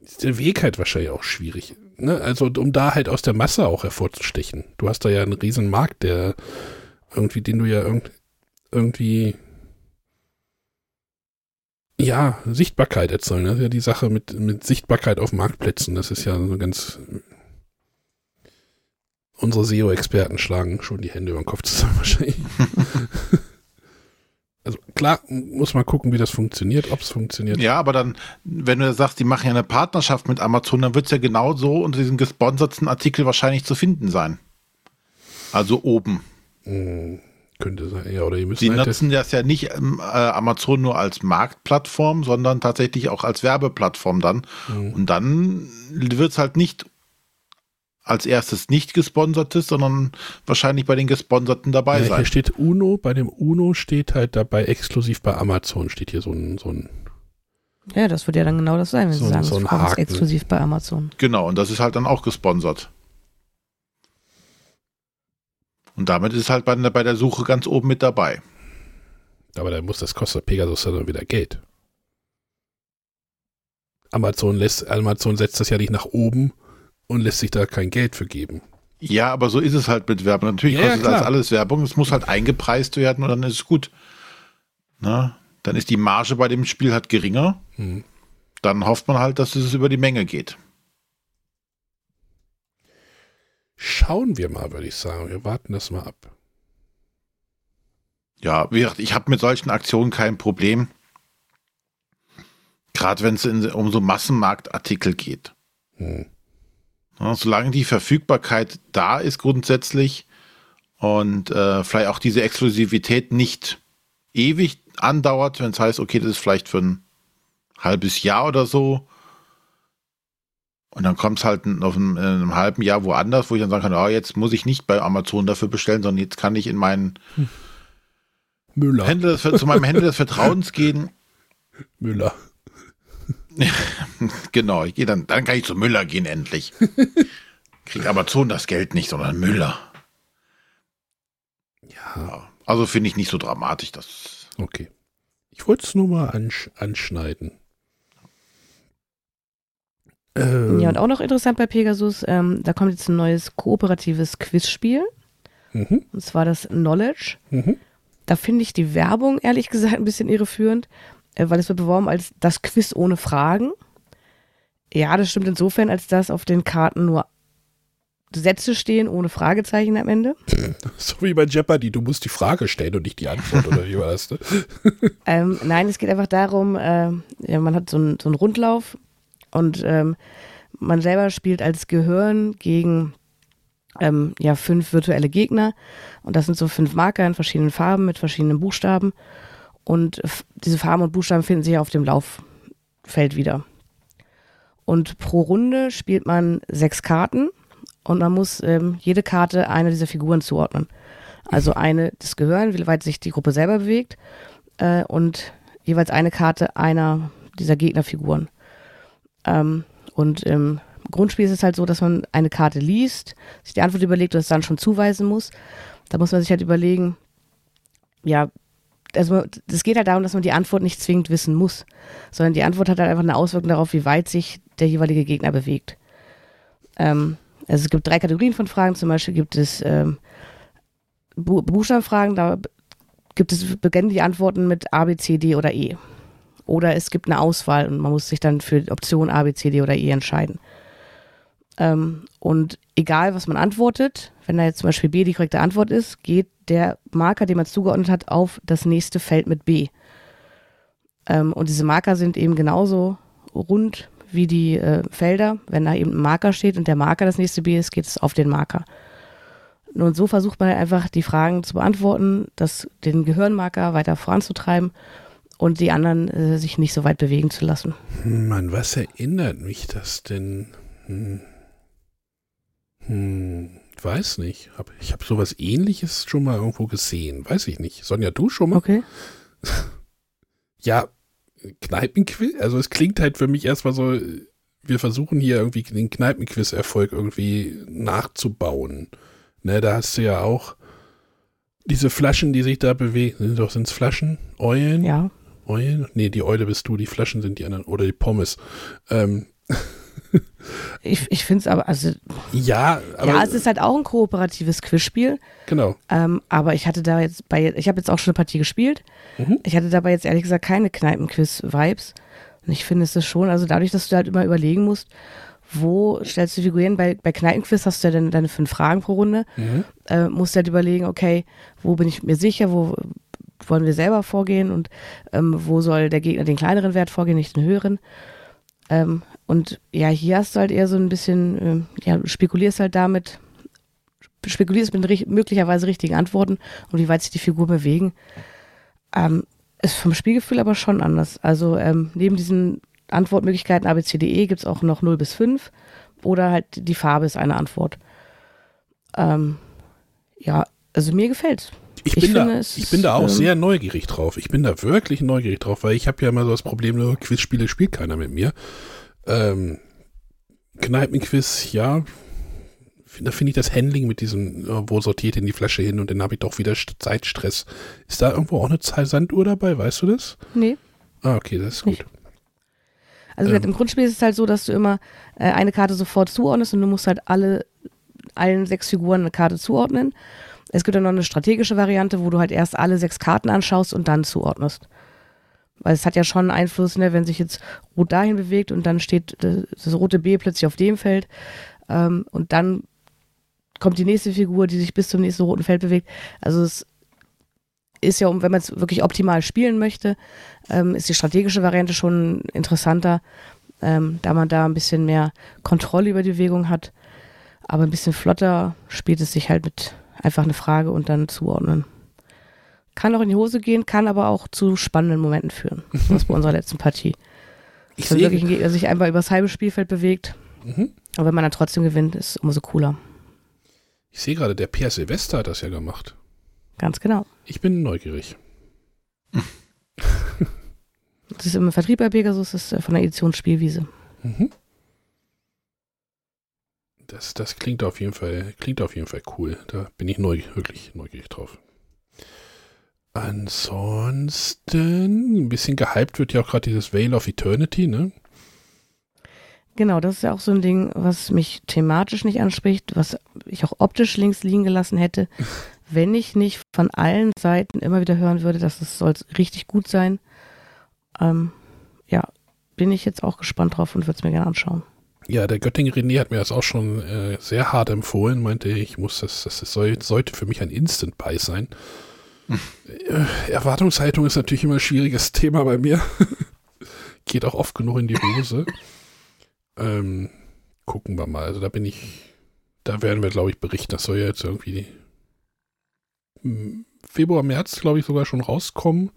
ist der Weg halt wahrscheinlich auch schwierig. Ne? Also um da halt aus der Masse auch hervorzustechen. Du hast da ja einen riesen Markt, der irgendwie, den du ja irg irgendwie ja, Sichtbarkeit erzeugen. Das ist ja die Sache mit, mit Sichtbarkeit auf Marktplätzen. Das ist ja so ganz. Unsere SEO-Experten schlagen schon die Hände über den Kopf zusammen wahrscheinlich. also klar, muss man gucken, wie das funktioniert, ob es funktioniert. Ja, aber dann, wenn du sagst, die machen ja eine Partnerschaft mit Amazon, dann wird es ja genau so unter diesem gesponserten Artikel wahrscheinlich zu finden sein. Also oben. Hm, könnte sein, ja, oder ihr müsst Sie halt nutzen das ja nicht ähm, äh, Amazon nur als Marktplattform, sondern tatsächlich auch als Werbeplattform dann. Mhm. Und dann wird es halt nicht als erstes nicht gesponsertes, sondern wahrscheinlich bei den gesponserten dabei ja, sein. Hier steht Uno, bei dem Uno steht halt dabei exklusiv bei Amazon, steht hier so ein, so ein ja, das wird ja dann genau das sein, wenn so, Sie sagen, so ein ist exklusiv bei Amazon. Genau, und das ist halt dann auch gesponsert. Und damit ist halt bei, bei der Suche ganz oben mit dabei. Aber dann muss das kostet Pegasus dann wieder Geld. Amazon lässt, Amazon setzt das ja nicht nach oben und lässt sich da kein Geld für geben. Ja, aber so ist es halt mit Werbung. Natürlich ja, kostet ja, das alles Werbung. Es muss halt eingepreist werden und dann ist es gut. Na, dann ist die Marge bei dem Spiel halt geringer. Hm. Dann hofft man halt, dass es über die Menge geht. Schauen wir mal, würde ich sagen. Wir warten das mal ab. Ja, wie gesagt, ich habe mit solchen Aktionen kein Problem. Gerade wenn es um so Massenmarktartikel geht. Hm. Ja, solange die Verfügbarkeit da ist grundsätzlich und äh, vielleicht auch diese Exklusivität nicht ewig andauert, wenn es heißt, okay, das ist vielleicht für ein halbes Jahr oder so. Und dann kommt es halt auf einem, einem, halben Jahr woanders, wo ich dann sagen kann, oh, jetzt muss ich nicht bei Amazon dafür bestellen, sondern jetzt kann ich in meinen Müller. Händler des, zu meinem Händler des Vertrauens gehen. Müller. genau, ich gehe dann, dann kann ich zu Müller gehen endlich. Kriegt Amazon das Geld nicht, sondern Müller. Ja. Also finde ich nicht so dramatisch, das. Okay. Ich wollte es nur mal ansch anschneiden. Ähm. Ja, und auch noch interessant bei Pegasus, ähm, da kommt jetzt ein neues kooperatives Quizspiel. Mhm. Und zwar das Knowledge. Mhm. Da finde ich die Werbung ehrlich gesagt ein bisschen irreführend, äh, weil es wird beworben als das Quiz ohne Fragen. Ja, das stimmt insofern, als dass auf den Karten nur Sätze stehen ohne Fragezeichen am Ende. So wie bei Jeopardy, du musst die Frage stellen und nicht die Antwort oder wie war das? Ne? ähm, nein, es geht einfach darum, äh, ja, man hat so einen so Rundlauf und ähm, man selber spielt als Gehirn gegen ähm, ja, fünf virtuelle Gegner und das sind so fünf Marker in verschiedenen Farben mit verschiedenen Buchstaben und diese Farben und Buchstaben finden sich auf dem Lauffeld wieder. Und pro Runde spielt man sechs Karten und man muss ähm, jede Karte einer dieser Figuren zuordnen. Also eine das Gehirn, wie weit sich die Gruppe selber bewegt äh, und jeweils eine Karte einer dieser Gegnerfiguren. Ähm, und im Grundspiel ist es halt so, dass man eine Karte liest, sich die Antwort überlegt und es dann schon zuweisen muss. Da muss man sich halt überlegen, ja, also es geht halt darum, dass man die Antwort nicht zwingend wissen muss, sondern die Antwort hat halt einfach eine Auswirkung darauf, wie weit sich der jeweilige Gegner bewegt. Ähm, also es gibt drei Kategorien von Fragen, zum Beispiel gibt es ähm, Bu Buchstabenfragen, da gibt es, beginnen die Antworten mit A, B, C, D oder E. Oder es gibt eine Auswahl und man muss sich dann für die Option A, B, C, D oder E entscheiden. Ähm, und egal, was man antwortet, wenn da jetzt zum Beispiel B die korrekte Antwort ist, geht der Marker, den man zugeordnet hat, auf das nächste Feld mit B. Ähm, und diese Marker sind eben genauso rund wie die äh, Felder. Wenn da eben ein Marker steht und der Marker das nächste B ist, geht es auf den Marker. Und so versucht man einfach die Fragen zu beantworten, das, den Gehirnmarker weiter voranzutreiben und die anderen äh, sich nicht so weit bewegen zu lassen. Mann, was erinnert mich das denn? Hm. Hm, weiß nicht. ich habe sowas ähnliches schon mal irgendwo gesehen. Weiß ich nicht. Sonja, du schon mal? Okay. ja, Kneipenquiz. Also es klingt halt für mich erstmal so, wir versuchen hier irgendwie den Kneipenquiz-Erfolg irgendwie nachzubauen. Ne, da hast du ja auch diese Flaschen, die sich da bewegen. Sind doch sind es Flaschen? Eulen? Ja. Eulen? Nee, die Eule bist du, die Flaschen sind die anderen. Oder die Pommes. Ähm, Ich, ich finde es aber, also. Ja, aber. Ja, es ist halt auch ein kooperatives Quizspiel. Genau. Ähm, aber ich hatte da jetzt bei, ich habe jetzt auch schon eine Partie gespielt. Mhm. Ich hatte dabei jetzt ehrlich gesagt keine Kneipenquiz-Vibes. Und ich finde es ist schon, also dadurch, dass du halt immer überlegen musst, wo stellst du Figuren? Bei, bei Kneipenquiz hast du ja dann deine fünf Fragen pro Runde. Mhm. Äh, musst du halt überlegen, okay, wo bin ich mir sicher, wo wollen wir selber vorgehen und ähm, wo soll der Gegner den kleineren Wert vorgehen, nicht den höheren. Ähm, und ja, hier hast du halt eher so ein bisschen, äh, ja, spekulierst halt damit, spekulierst mit ri möglicherweise richtigen Antworten und wie weit sich die Figur bewegen. Ähm, ist vom Spielgefühl aber schon anders. Also ähm, neben diesen Antwortmöglichkeiten ABCDE gibt es auch noch 0 bis 5 oder halt die Farbe ist eine Antwort. Ähm, ja, also mir gefällt ich bin, ich da, finde, ich bin da auch ähm, sehr neugierig drauf. Ich bin da wirklich neugierig drauf, weil ich habe ja immer so das Problem, nur Quizspiele spielt keiner mit mir. Ähm, Kneipenquiz, ja, da finde ich das Handling mit diesem, äh, wo sortiert in die Flasche hin und dann habe ich doch wieder Zeitstress. Ist da irgendwo auch eine Sanduhr dabei, weißt du das? Nee. Ah, okay, das ist gut. Nicht. Also ähm, im Grundspiel ist es halt so, dass du immer äh, eine Karte sofort zuordnest und du musst halt alle, allen sechs Figuren eine Karte zuordnen. Es gibt dann noch eine strategische Variante, wo du halt erst alle sechs Karten anschaust und dann zuordnest. Weil es hat ja schon Einfluss, ne, wenn sich jetzt Rot dahin bewegt und dann steht das rote B plötzlich auf dem Feld ähm, und dann kommt die nächste Figur, die sich bis zum nächsten roten Feld bewegt. Also es ist ja, wenn man es wirklich optimal spielen möchte, ähm, ist die strategische Variante schon interessanter, ähm, da man da ein bisschen mehr Kontrolle über die Bewegung hat. Aber ein bisschen flotter spielt es sich halt mit einfach eine Frage und dann zuordnen. Kann auch in die Hose gehen, kann aber auch zu spannenden Momenten führen. Das bei unserer letzten Partie. Ich sehe wirklich ein sich einfach übers halbe Spielfeld bewegt. Mhm. Aber wenn man dann trotzdem gewinnt, ist es umso cooler. Ich sehe gerade, der Pierre Silvester hat das ja gemacht. Ganz genau. Ich bin neugierig. das ist im Vertrieb bei Pegasus, das ist äh, von der Edition Spielwiese. Mhm. Das, das klingt auf jeden Fall, klingt auf jeden Fall cool. Da bin ich neu, wirklich neugierig drauf. Ansonsten, ein bisschen gehypt wird ja auch gerade dieses Veil of Eternity, ne? Genau, das ist ja auch so ein Ding, was mich thematisch nicht anspricht, was ich auch optisch links liegen gelassen hätte, wenn ich nicht von allen Seiten immer wieder hören würde, dass es soll richtig gut sein. Ähm, ja, bin ich jetzt auch gespannt drauf und würde es mir gerne anschauen. Ja, der Göttinger René hat mir das auch schon äh, sehr hart empfohlen, meinte, ich muss das, das soll, sollte für mich ein Instant Buy sein. Hm. Erwartungshaltung ist natürlich immer ein schwieriges Thema bei mir. Geht auch oft genug in die Hose. ähm, gucken wir mal. Also da bin ich, da werden wir, glaube ich, berichten. Das soll ja jetzt irgendwie Februar, März, glaube ich, sogar schon rauskommen.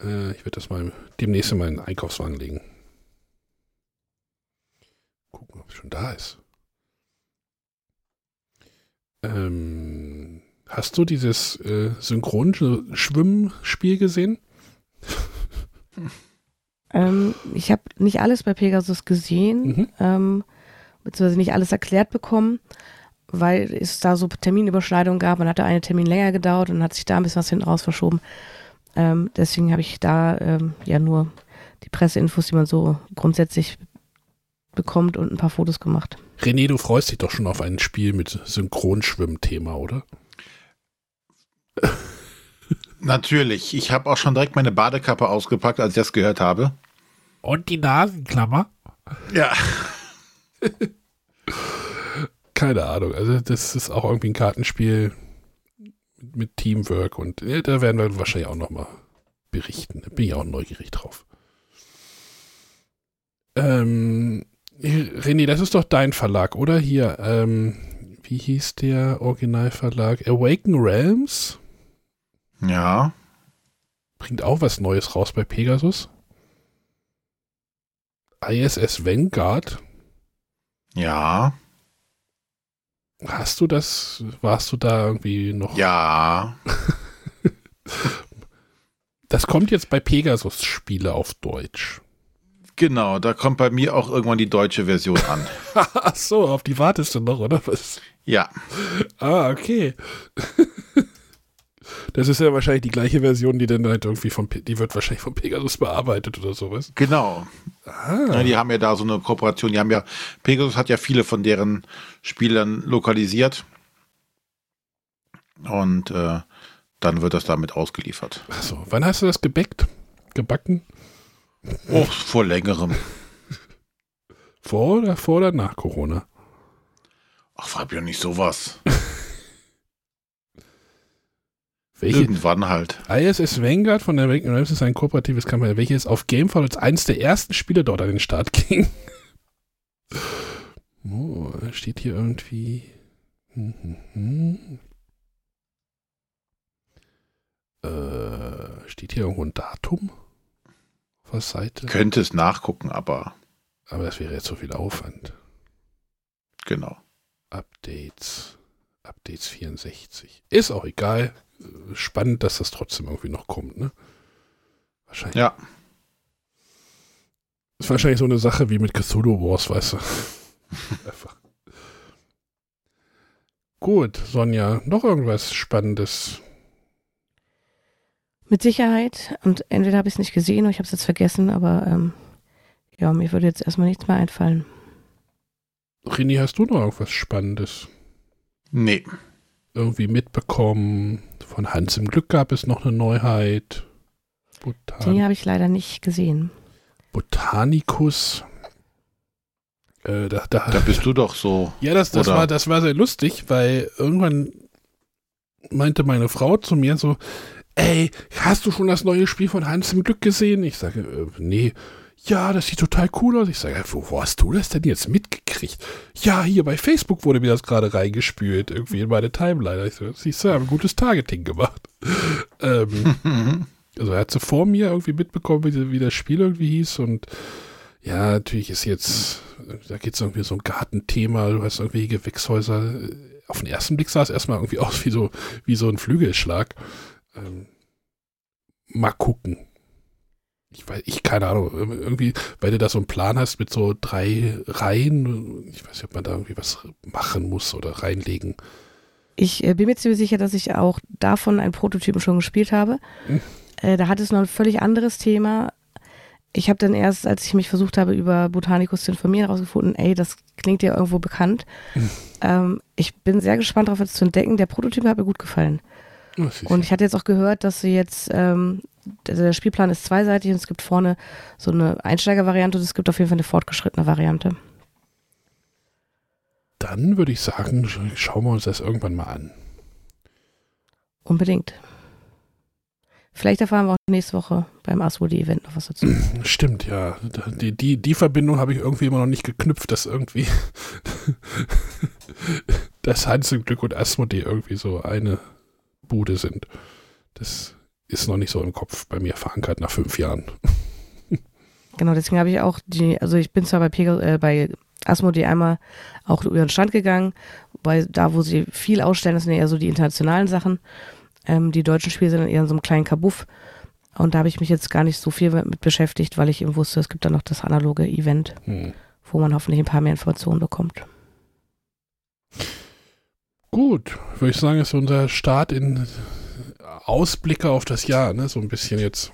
Äh, ich werde das mal demnächst in meinen Einkaufswagen legen. Gucken, ob es schon da ist. Ähm, hast du dieses äh, Synchronschwimmspiel gesehen? Ähm, ich habe nicht alles bei Pegasus gesehen, mhm. ähm, beziehungsweise nicht alles erklärt bekommen, weil es da so Terminüberschneidungen gab. Man hatte einen Termin länger gedauert und hat sich da ein bisschen was hinten raus verschoben. Ähm, deswegen habe ich da ähm, ja nur die Presseinfos, die man so grundsätzlich bekommt und ein paar Fotos gemacht. René, du freust dich doch schon auf ein Spiel mit Synchronschwimmthema, oder? Natürlich. Ich habe auch schon direkt meine Badekappe ausgepackt, als ich das gehört habe. Und die Nasenklammer? Ja. Keine Ahnung. Also, das ist auch irgendwie ein Kartenspiel mit Teamwork und ja, da werden wir wahrscheinlich auch nochmal berichten. Da bin ich auch neugierig drauf. Ähm, René, das ist doch dein Verlag, oder? Hier, ähm, wie hieß der Originalverlag? Awaken Realms? Ja. Bringt auch was Neues raus bei Pegasus. ISS Vanguard? Ja. Hast du das, warst du da irgendwie noch? Ja. das kommt jetzt bei Pegasus Spiele auf Deutsch. Genau, da kommt bei mir auch irgendwann die deutsche Version an. Ach so, auf die wartest du noch, oder was? Ja. Ah, okay. Das ist ja wahrscheinlich die gleiche Version, die dann halt irgendwie vom, die wird wahrscheinlich von Pegasus bearbeitet oder sowas. Genau. Ah. Ja, die haben ja da so eine Kooperation. Die haben ja, Pegasus hat ja viele von deren Spielern lokalisiert. Und äh, dann wird das damit ausgeliefert. Achso, wann hast du das gebackt? Gebacken? Oh, vor längerem. Vor oder vor oder nach Corona? Ach, frag doch nicht sowas. Welche? Irgendwann halt. ISS Vanguard von der American Rams ist ein kooperatives Kampagne, welches auf Gamefall als eines der ersten Spiele dort an den Start ging. Oh, steht hier irgendwie. Hm, hm, hm. Äh, steht hier irgendwo ein Datum? Der Seite? Könnte es nachgucken, aber Aber das wäre jetzt so viel Aufwand. genau. Updates. Updates 64. Ist auch egal. Spannend, dass das trotzdem irgendwie noch kommt, ne? Wahrscheinlich. Ja. Ist wahrscheinlich so eine Sache wie mit Cthulhu Wars, weißt du. Einfach. Gut, Sonja, noch irgendwas Spannendes. Mit Sicherheit. Und entweder habe ich es nicht gesehen oder ich habe es jetzt vergessen, aber ähm, ja, mir würde jetzt erstmal nichts mehr einfallen. Rini, hast du noch irgendwas Spannendes Nee. irgendwie mitbekommen? Von Hans im Glück gab es noch eine Neuheit. Botan Die habe ich leider nicht gesehen. Botanicus. Äh, da, da, Da bist du doch so. Ja, das, das, Oder- war, das war sehr lustig, weil irgendwann meinte meine Frau zu mir so, ey, hast du schon das neue Spiel von Hans im Glück gesehen? Ich sage, äh, nee. Ja, das sieht total cool aus. Ich sage, wo, wo hast du das denn jetzt mitgekriegt? Ja, hier bei Facebook wurde mir das gerade reingespült, irgendwie in meine Timeline. Ich so, siehst du, haben ein gutes Targeting gemacht. ähm, also er hat so vor mir irgendwie mitbekommen, wie, wie das Spiel irgendwie hieß und ja, natürlich ist jetzt, da geht es irgendwie so ein Gartenthema, du hast irgendwie Gewächshäuser. Auf den ersten Blick sah es erstmal irgendwie aus wie so, wie so ein Flügelschlag. Ähm, mal gucken. Ich weiß, ich, keine Ahnung, irgendwie, weil du da so einen Plan hast mit so drei Reihen, ich weiß nicht, ob man da irgendwie was machen muss oder reinlegen. Ich äh, bin mir ziemlich sicher, dass ich auch davon einen Prototypen schon gespielt habe. Hm. Äh, da hat es noch ein völlig anderes Thema. Ich habe dann erst, als ich mich versucht habe, über Botanicus zu informieren, herausgefunden, ey, das klingt ja irgendwo bekannt. Hm. Ähm, ich bin sehr gespannt darauf, es zu entdecken. Der Prototyp hat mir gut gefallen. Und ich hatte jetzt auch gehört, dass sie jetzt, ähm, also der Spielplan ist zweiseitig und es gibt vorne so eine Einsteigervariante und es gibt auf jeden Fall eine fortgeschrittene Variante. Dann würde ich sagen, sch- schauen wir uns das irgendwann mal an. Unbedingt. Vielleicht erfahren wir auch nächste Woche beim Asmodee-Event noch was dazu. Stimmt, ja. Die, die, die Verbindung habe ich irgendwie immer noch nicht geknüpft, dass irgendwie das Hans im Glück und Asmodee irgendwie so eine Bude sind. Das ist noch nicht so im Kopf bei mir verankert nach fünf Jahren. Genau, deswegen habe ich auch die, also ich bin zwar bei, Pegel, äh, bei Asmodee einmal auch über den Stand gegangen, weil da, wo sie viel ausstellen, das sind eher so die internationalen Sachen. Ähm, die deutschen Spiele sind dann eher in so einem kleinen Kabuff. Und da habe ich mich jetzt gar nicht so viel mit beschäftigt, weil ich eben wusste, es gibt dann noch das analoge Event, Hm. wo man hoffentlich ein paar mehr Informationen bekommt. Gut, würde ich sagen, ist unser Start in Ausblicke auf das Jahr, ne? So ein bisschen jetzt.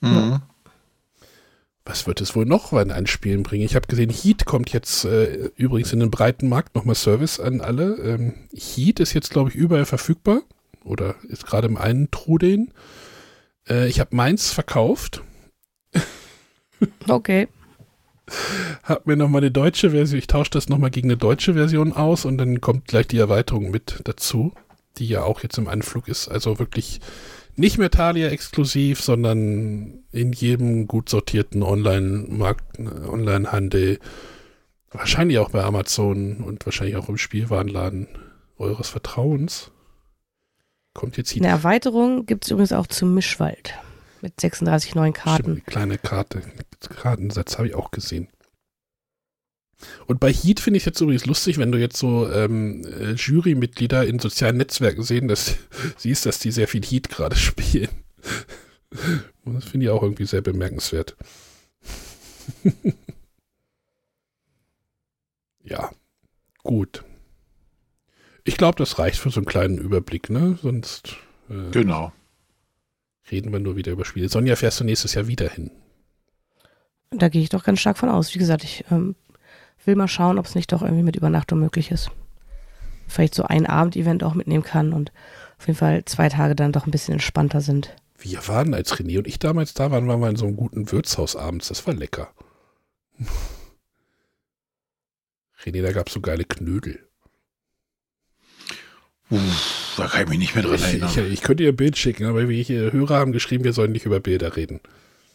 Mhm. Was wird es wohl noch an ein Spielen bringen? Ich habe gesehen, Heat kommt jetzt äh, übrigens in den breiten Markt nochmal Service an alle. Ähm, Heat ist jetzt, glaube ich, überall verfügbar oder ist gerade im einen Trudeln. Äh, ich habe meins verkauft, Okay. Habe mir nochmal eine deutsche Version, ich tausche das nochmal gegen eine deutsche Version aus und dann kommt gleich die Erweiterung mit dazu, die ja auch jetzt im Anflug ist. Also wirklich nicht mehr Thalia exklusiv, sondern in jedem gut sortierten Online-Markt, Online-Handel, wahrscheinlich auch bei Amazon und wahrscheinlich auch im Spielwarenladen eures Vertrauens. Kommt jetzt hier Eine Erweiterung gibt es übrigens auch zum Mischwald mit 36 neuen Karten. Stimmt, kleine Karte. Kartensatz habe ich auch gesehen. Und bei Heat finde ich jetzt übrigens lustig, wenn du jetzt so ähm, äh, Jurymitglieder in sozialen Netzwerken sehen, dass siehst, dass die sehr viel Heat gerade spielen. Und das finde ich auch irgendwie sehr bemerkenswert. ja, gut. Ich glaube, das reicht für so einen kleinen Überblick, ne? Sonst äh, Genau. Reden wir nur wieder über Spiele. Sonja, fährst du nächstes Jahr wieder hin? Da gehe ich doch ganz stark von aus. Wie gesagt, ich ähm, will mal schauen, ob es nicht doch irgendwie mit Übernachtung möglich ist. Vielleicht so ein Abendevent auch mitnehmen kann und auf jeden Fall zwei Tage dann doch ein bisschen entspannter sind. Wir waren, als René und ich damals da waren, waren wir in so einem guten Wirtshaus abends. Das war lecker. René, da gab es so geile Knödel. Uff, da kann ich mich nicht mehr dran Ich, erinnern. ich, ich könnte ihr ein Bild schicken, aber welche Hörer haben geschrieben, wir sollen nicht über Bilder reden.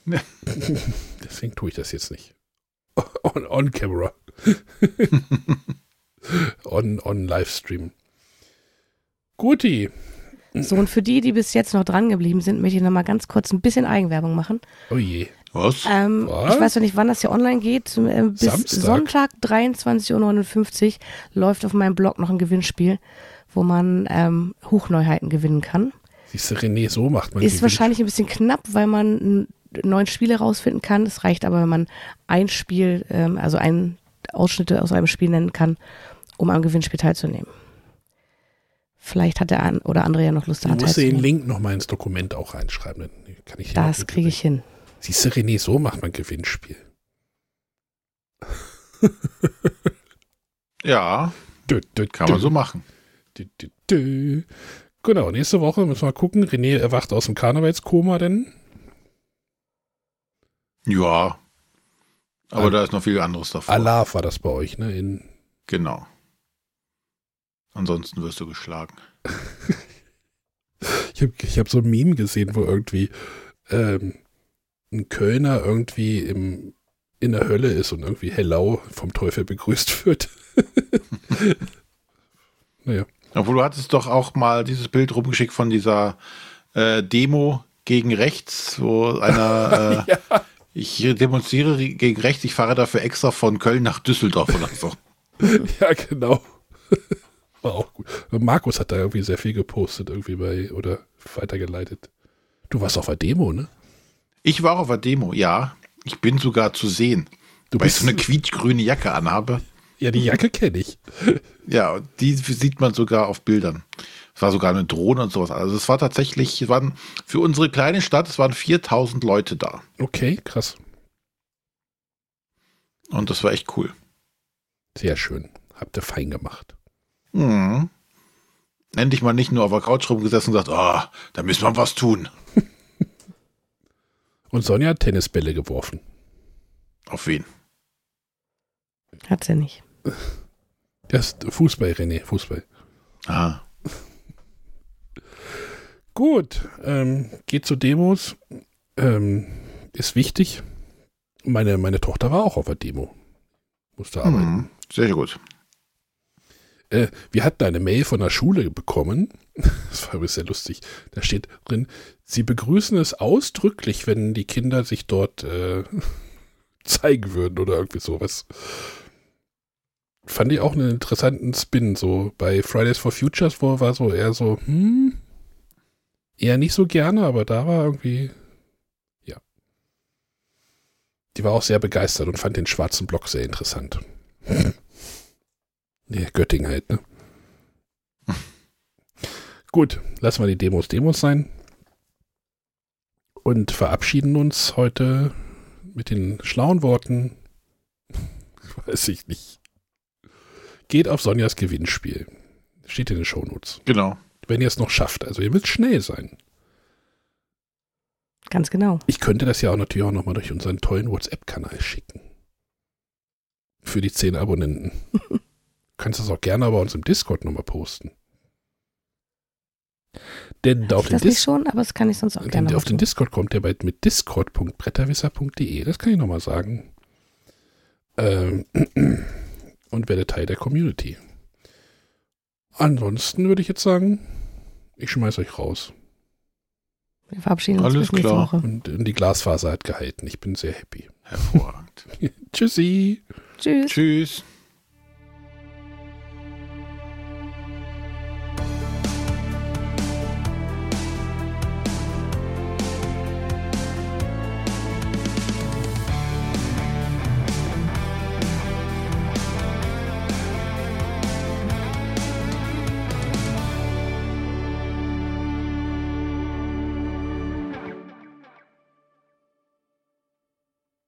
Ja. Deswegen tue ich das jetzt nicht. On, on camera. on, on Livestream. Guti. So, und für die, die bis jetzt noch dran geblieben sind, möchte ich noch mal ganz kurz ein bisschen Eigenwerbung machen. Oh je. Was? Ähm, Was? ich weiß noch nicht, wann das hier online geht. Äh, bis Samstag. Sonntag 23.59 Uhr läuft auf meinem Blog noch ein Gewinnspiel, wo man ähm, Hochneuheiten gewinnen kann. Siehst du, René, so macht man Ist wahrscheinlich ein bisschen knapp, weil man einen neuen Spiel herausfinden kann. Es reicht aber, wenn man ein Spiel, ähm, also ein Ausschnitte aus einem Spiel nennen kann, um am Gewinnspiel teilzunehmen. Vielleicht hat der ein oder andere ja noch Lust Du daran musst den. Link noch mal ins Dokument auch reinschreiben. Dann kann ich Das kriege ich hin. Siehst du, René, so macht man Gewinnspiel. Ja, Dö, dö, kann dö, man so machen. Genau, nächste Woche müssen wir mal gucken. René erwacht aus dem Karnevalskoma, denn Ja. Aber Al- da ist noch viel anderes davor. Allah war das bei euch, ne? In, Genau. Ansonsten wirst du geschlagen. ich habe hab so ein Meme gesehen, wo irgendwie ähm, ein Kölner irgendwie im, in der Hölle ist und irgendwie Hellau vom Teufel begrüßt wird. naja. Obwohl du hattest doch auch mal dieses Bild rumgeschickt von dieser äh, Demo gegen rechts, wo einer, äh, ich demonstriere gegen rechts, ich fahre dafür extra von Köln nach Düsseldorf oder so. Ja, genau. War auch gut. Markus hat da irgendwie sehr viel gepostet, irgendwie bei, oder weitergeleitet. Du warst auf der Demo, ne? Ich war auf der Demo, ja. Ich bin sogar zu sehen. Du weil ich bist, so eine quietschgrüne Jacke anhabe. Ja, die Jacke kenne ich. Ja, die sieht man sogar auf Bildern. Es war sogar eine Drohne und sowas. Also es war tatsächlich, es waren für unsere kleine Stadt, es waren 4000 Leute da. Okay, krass. Und das war echt cool. Sehr schön. Habt ihr fein gemacht. Mhm. Endlich mal nicht nur auf der Couch rumgesessen und gesagt, ah, da müssen wir was tun. Und Sonja hat Tennisbälle geworfen. Auf wen? Hat sie nicht. Das ist Fußball, René, Fußball. Ah, Gut, ähm, geht zu Demos. Ähm, ist wichtig. Meine, meine Tochter war auch auf der Demo. Musste arbeiten. mhm. sehr gut. Äh, wir hatten eine Mail von der Schule bekommen. Das war sehr lustig. Da steht drin, sie begrüßen es ausdrücklich, wenn die Kinder sich dort äh, zeigen würden oder irgendwie sowas. Fand ich auch einen interessanten Spin. So bei Fridays for Futures, wo war so eher so, hm, eher nicht so gerne, aber da war irgendwie, ja. Die war auch sehr begeistert und fand den schwarzen Block sehr interessant. Ja, Göttingen halt, ne? Gut, lassen wir die Demos Demos sein. Und verabschieden uns heute mit den schlauen Worten. Weiß ich nicht. Geht auf Sonjas Gewinnspiel. Steht in den Shownotes. Genau. Wenn ihr es noch schafft. Also ihr müsst schnell sein. Ganz genau. Ich könnte das ja auch natürlich auch nochmal durch unseren tollen WhatsApp-Kanal schicken. Für die zehn Abonnenten. Kannst das auch gerne bei uns im Discord nochmal posten. Denn da auf ich den, das nicht Dis schon, aber das kann ich sonst auch gerne denn auf den. Discord kommt der bei mit discord.bretterwisser.de. Das kann ich nochmal sagen. Ähm, und werde Teil der Community. Ansonsten würde ich jetzt sagen, ich schmeiß euch raus. Wir verabschieden uns Alles bis nächste klar. Woche. Und, und die Glasfaser hat gehalten. Ich bin sehr happy. Hervorragend. Tschüssi. Tschüss. Tschüss.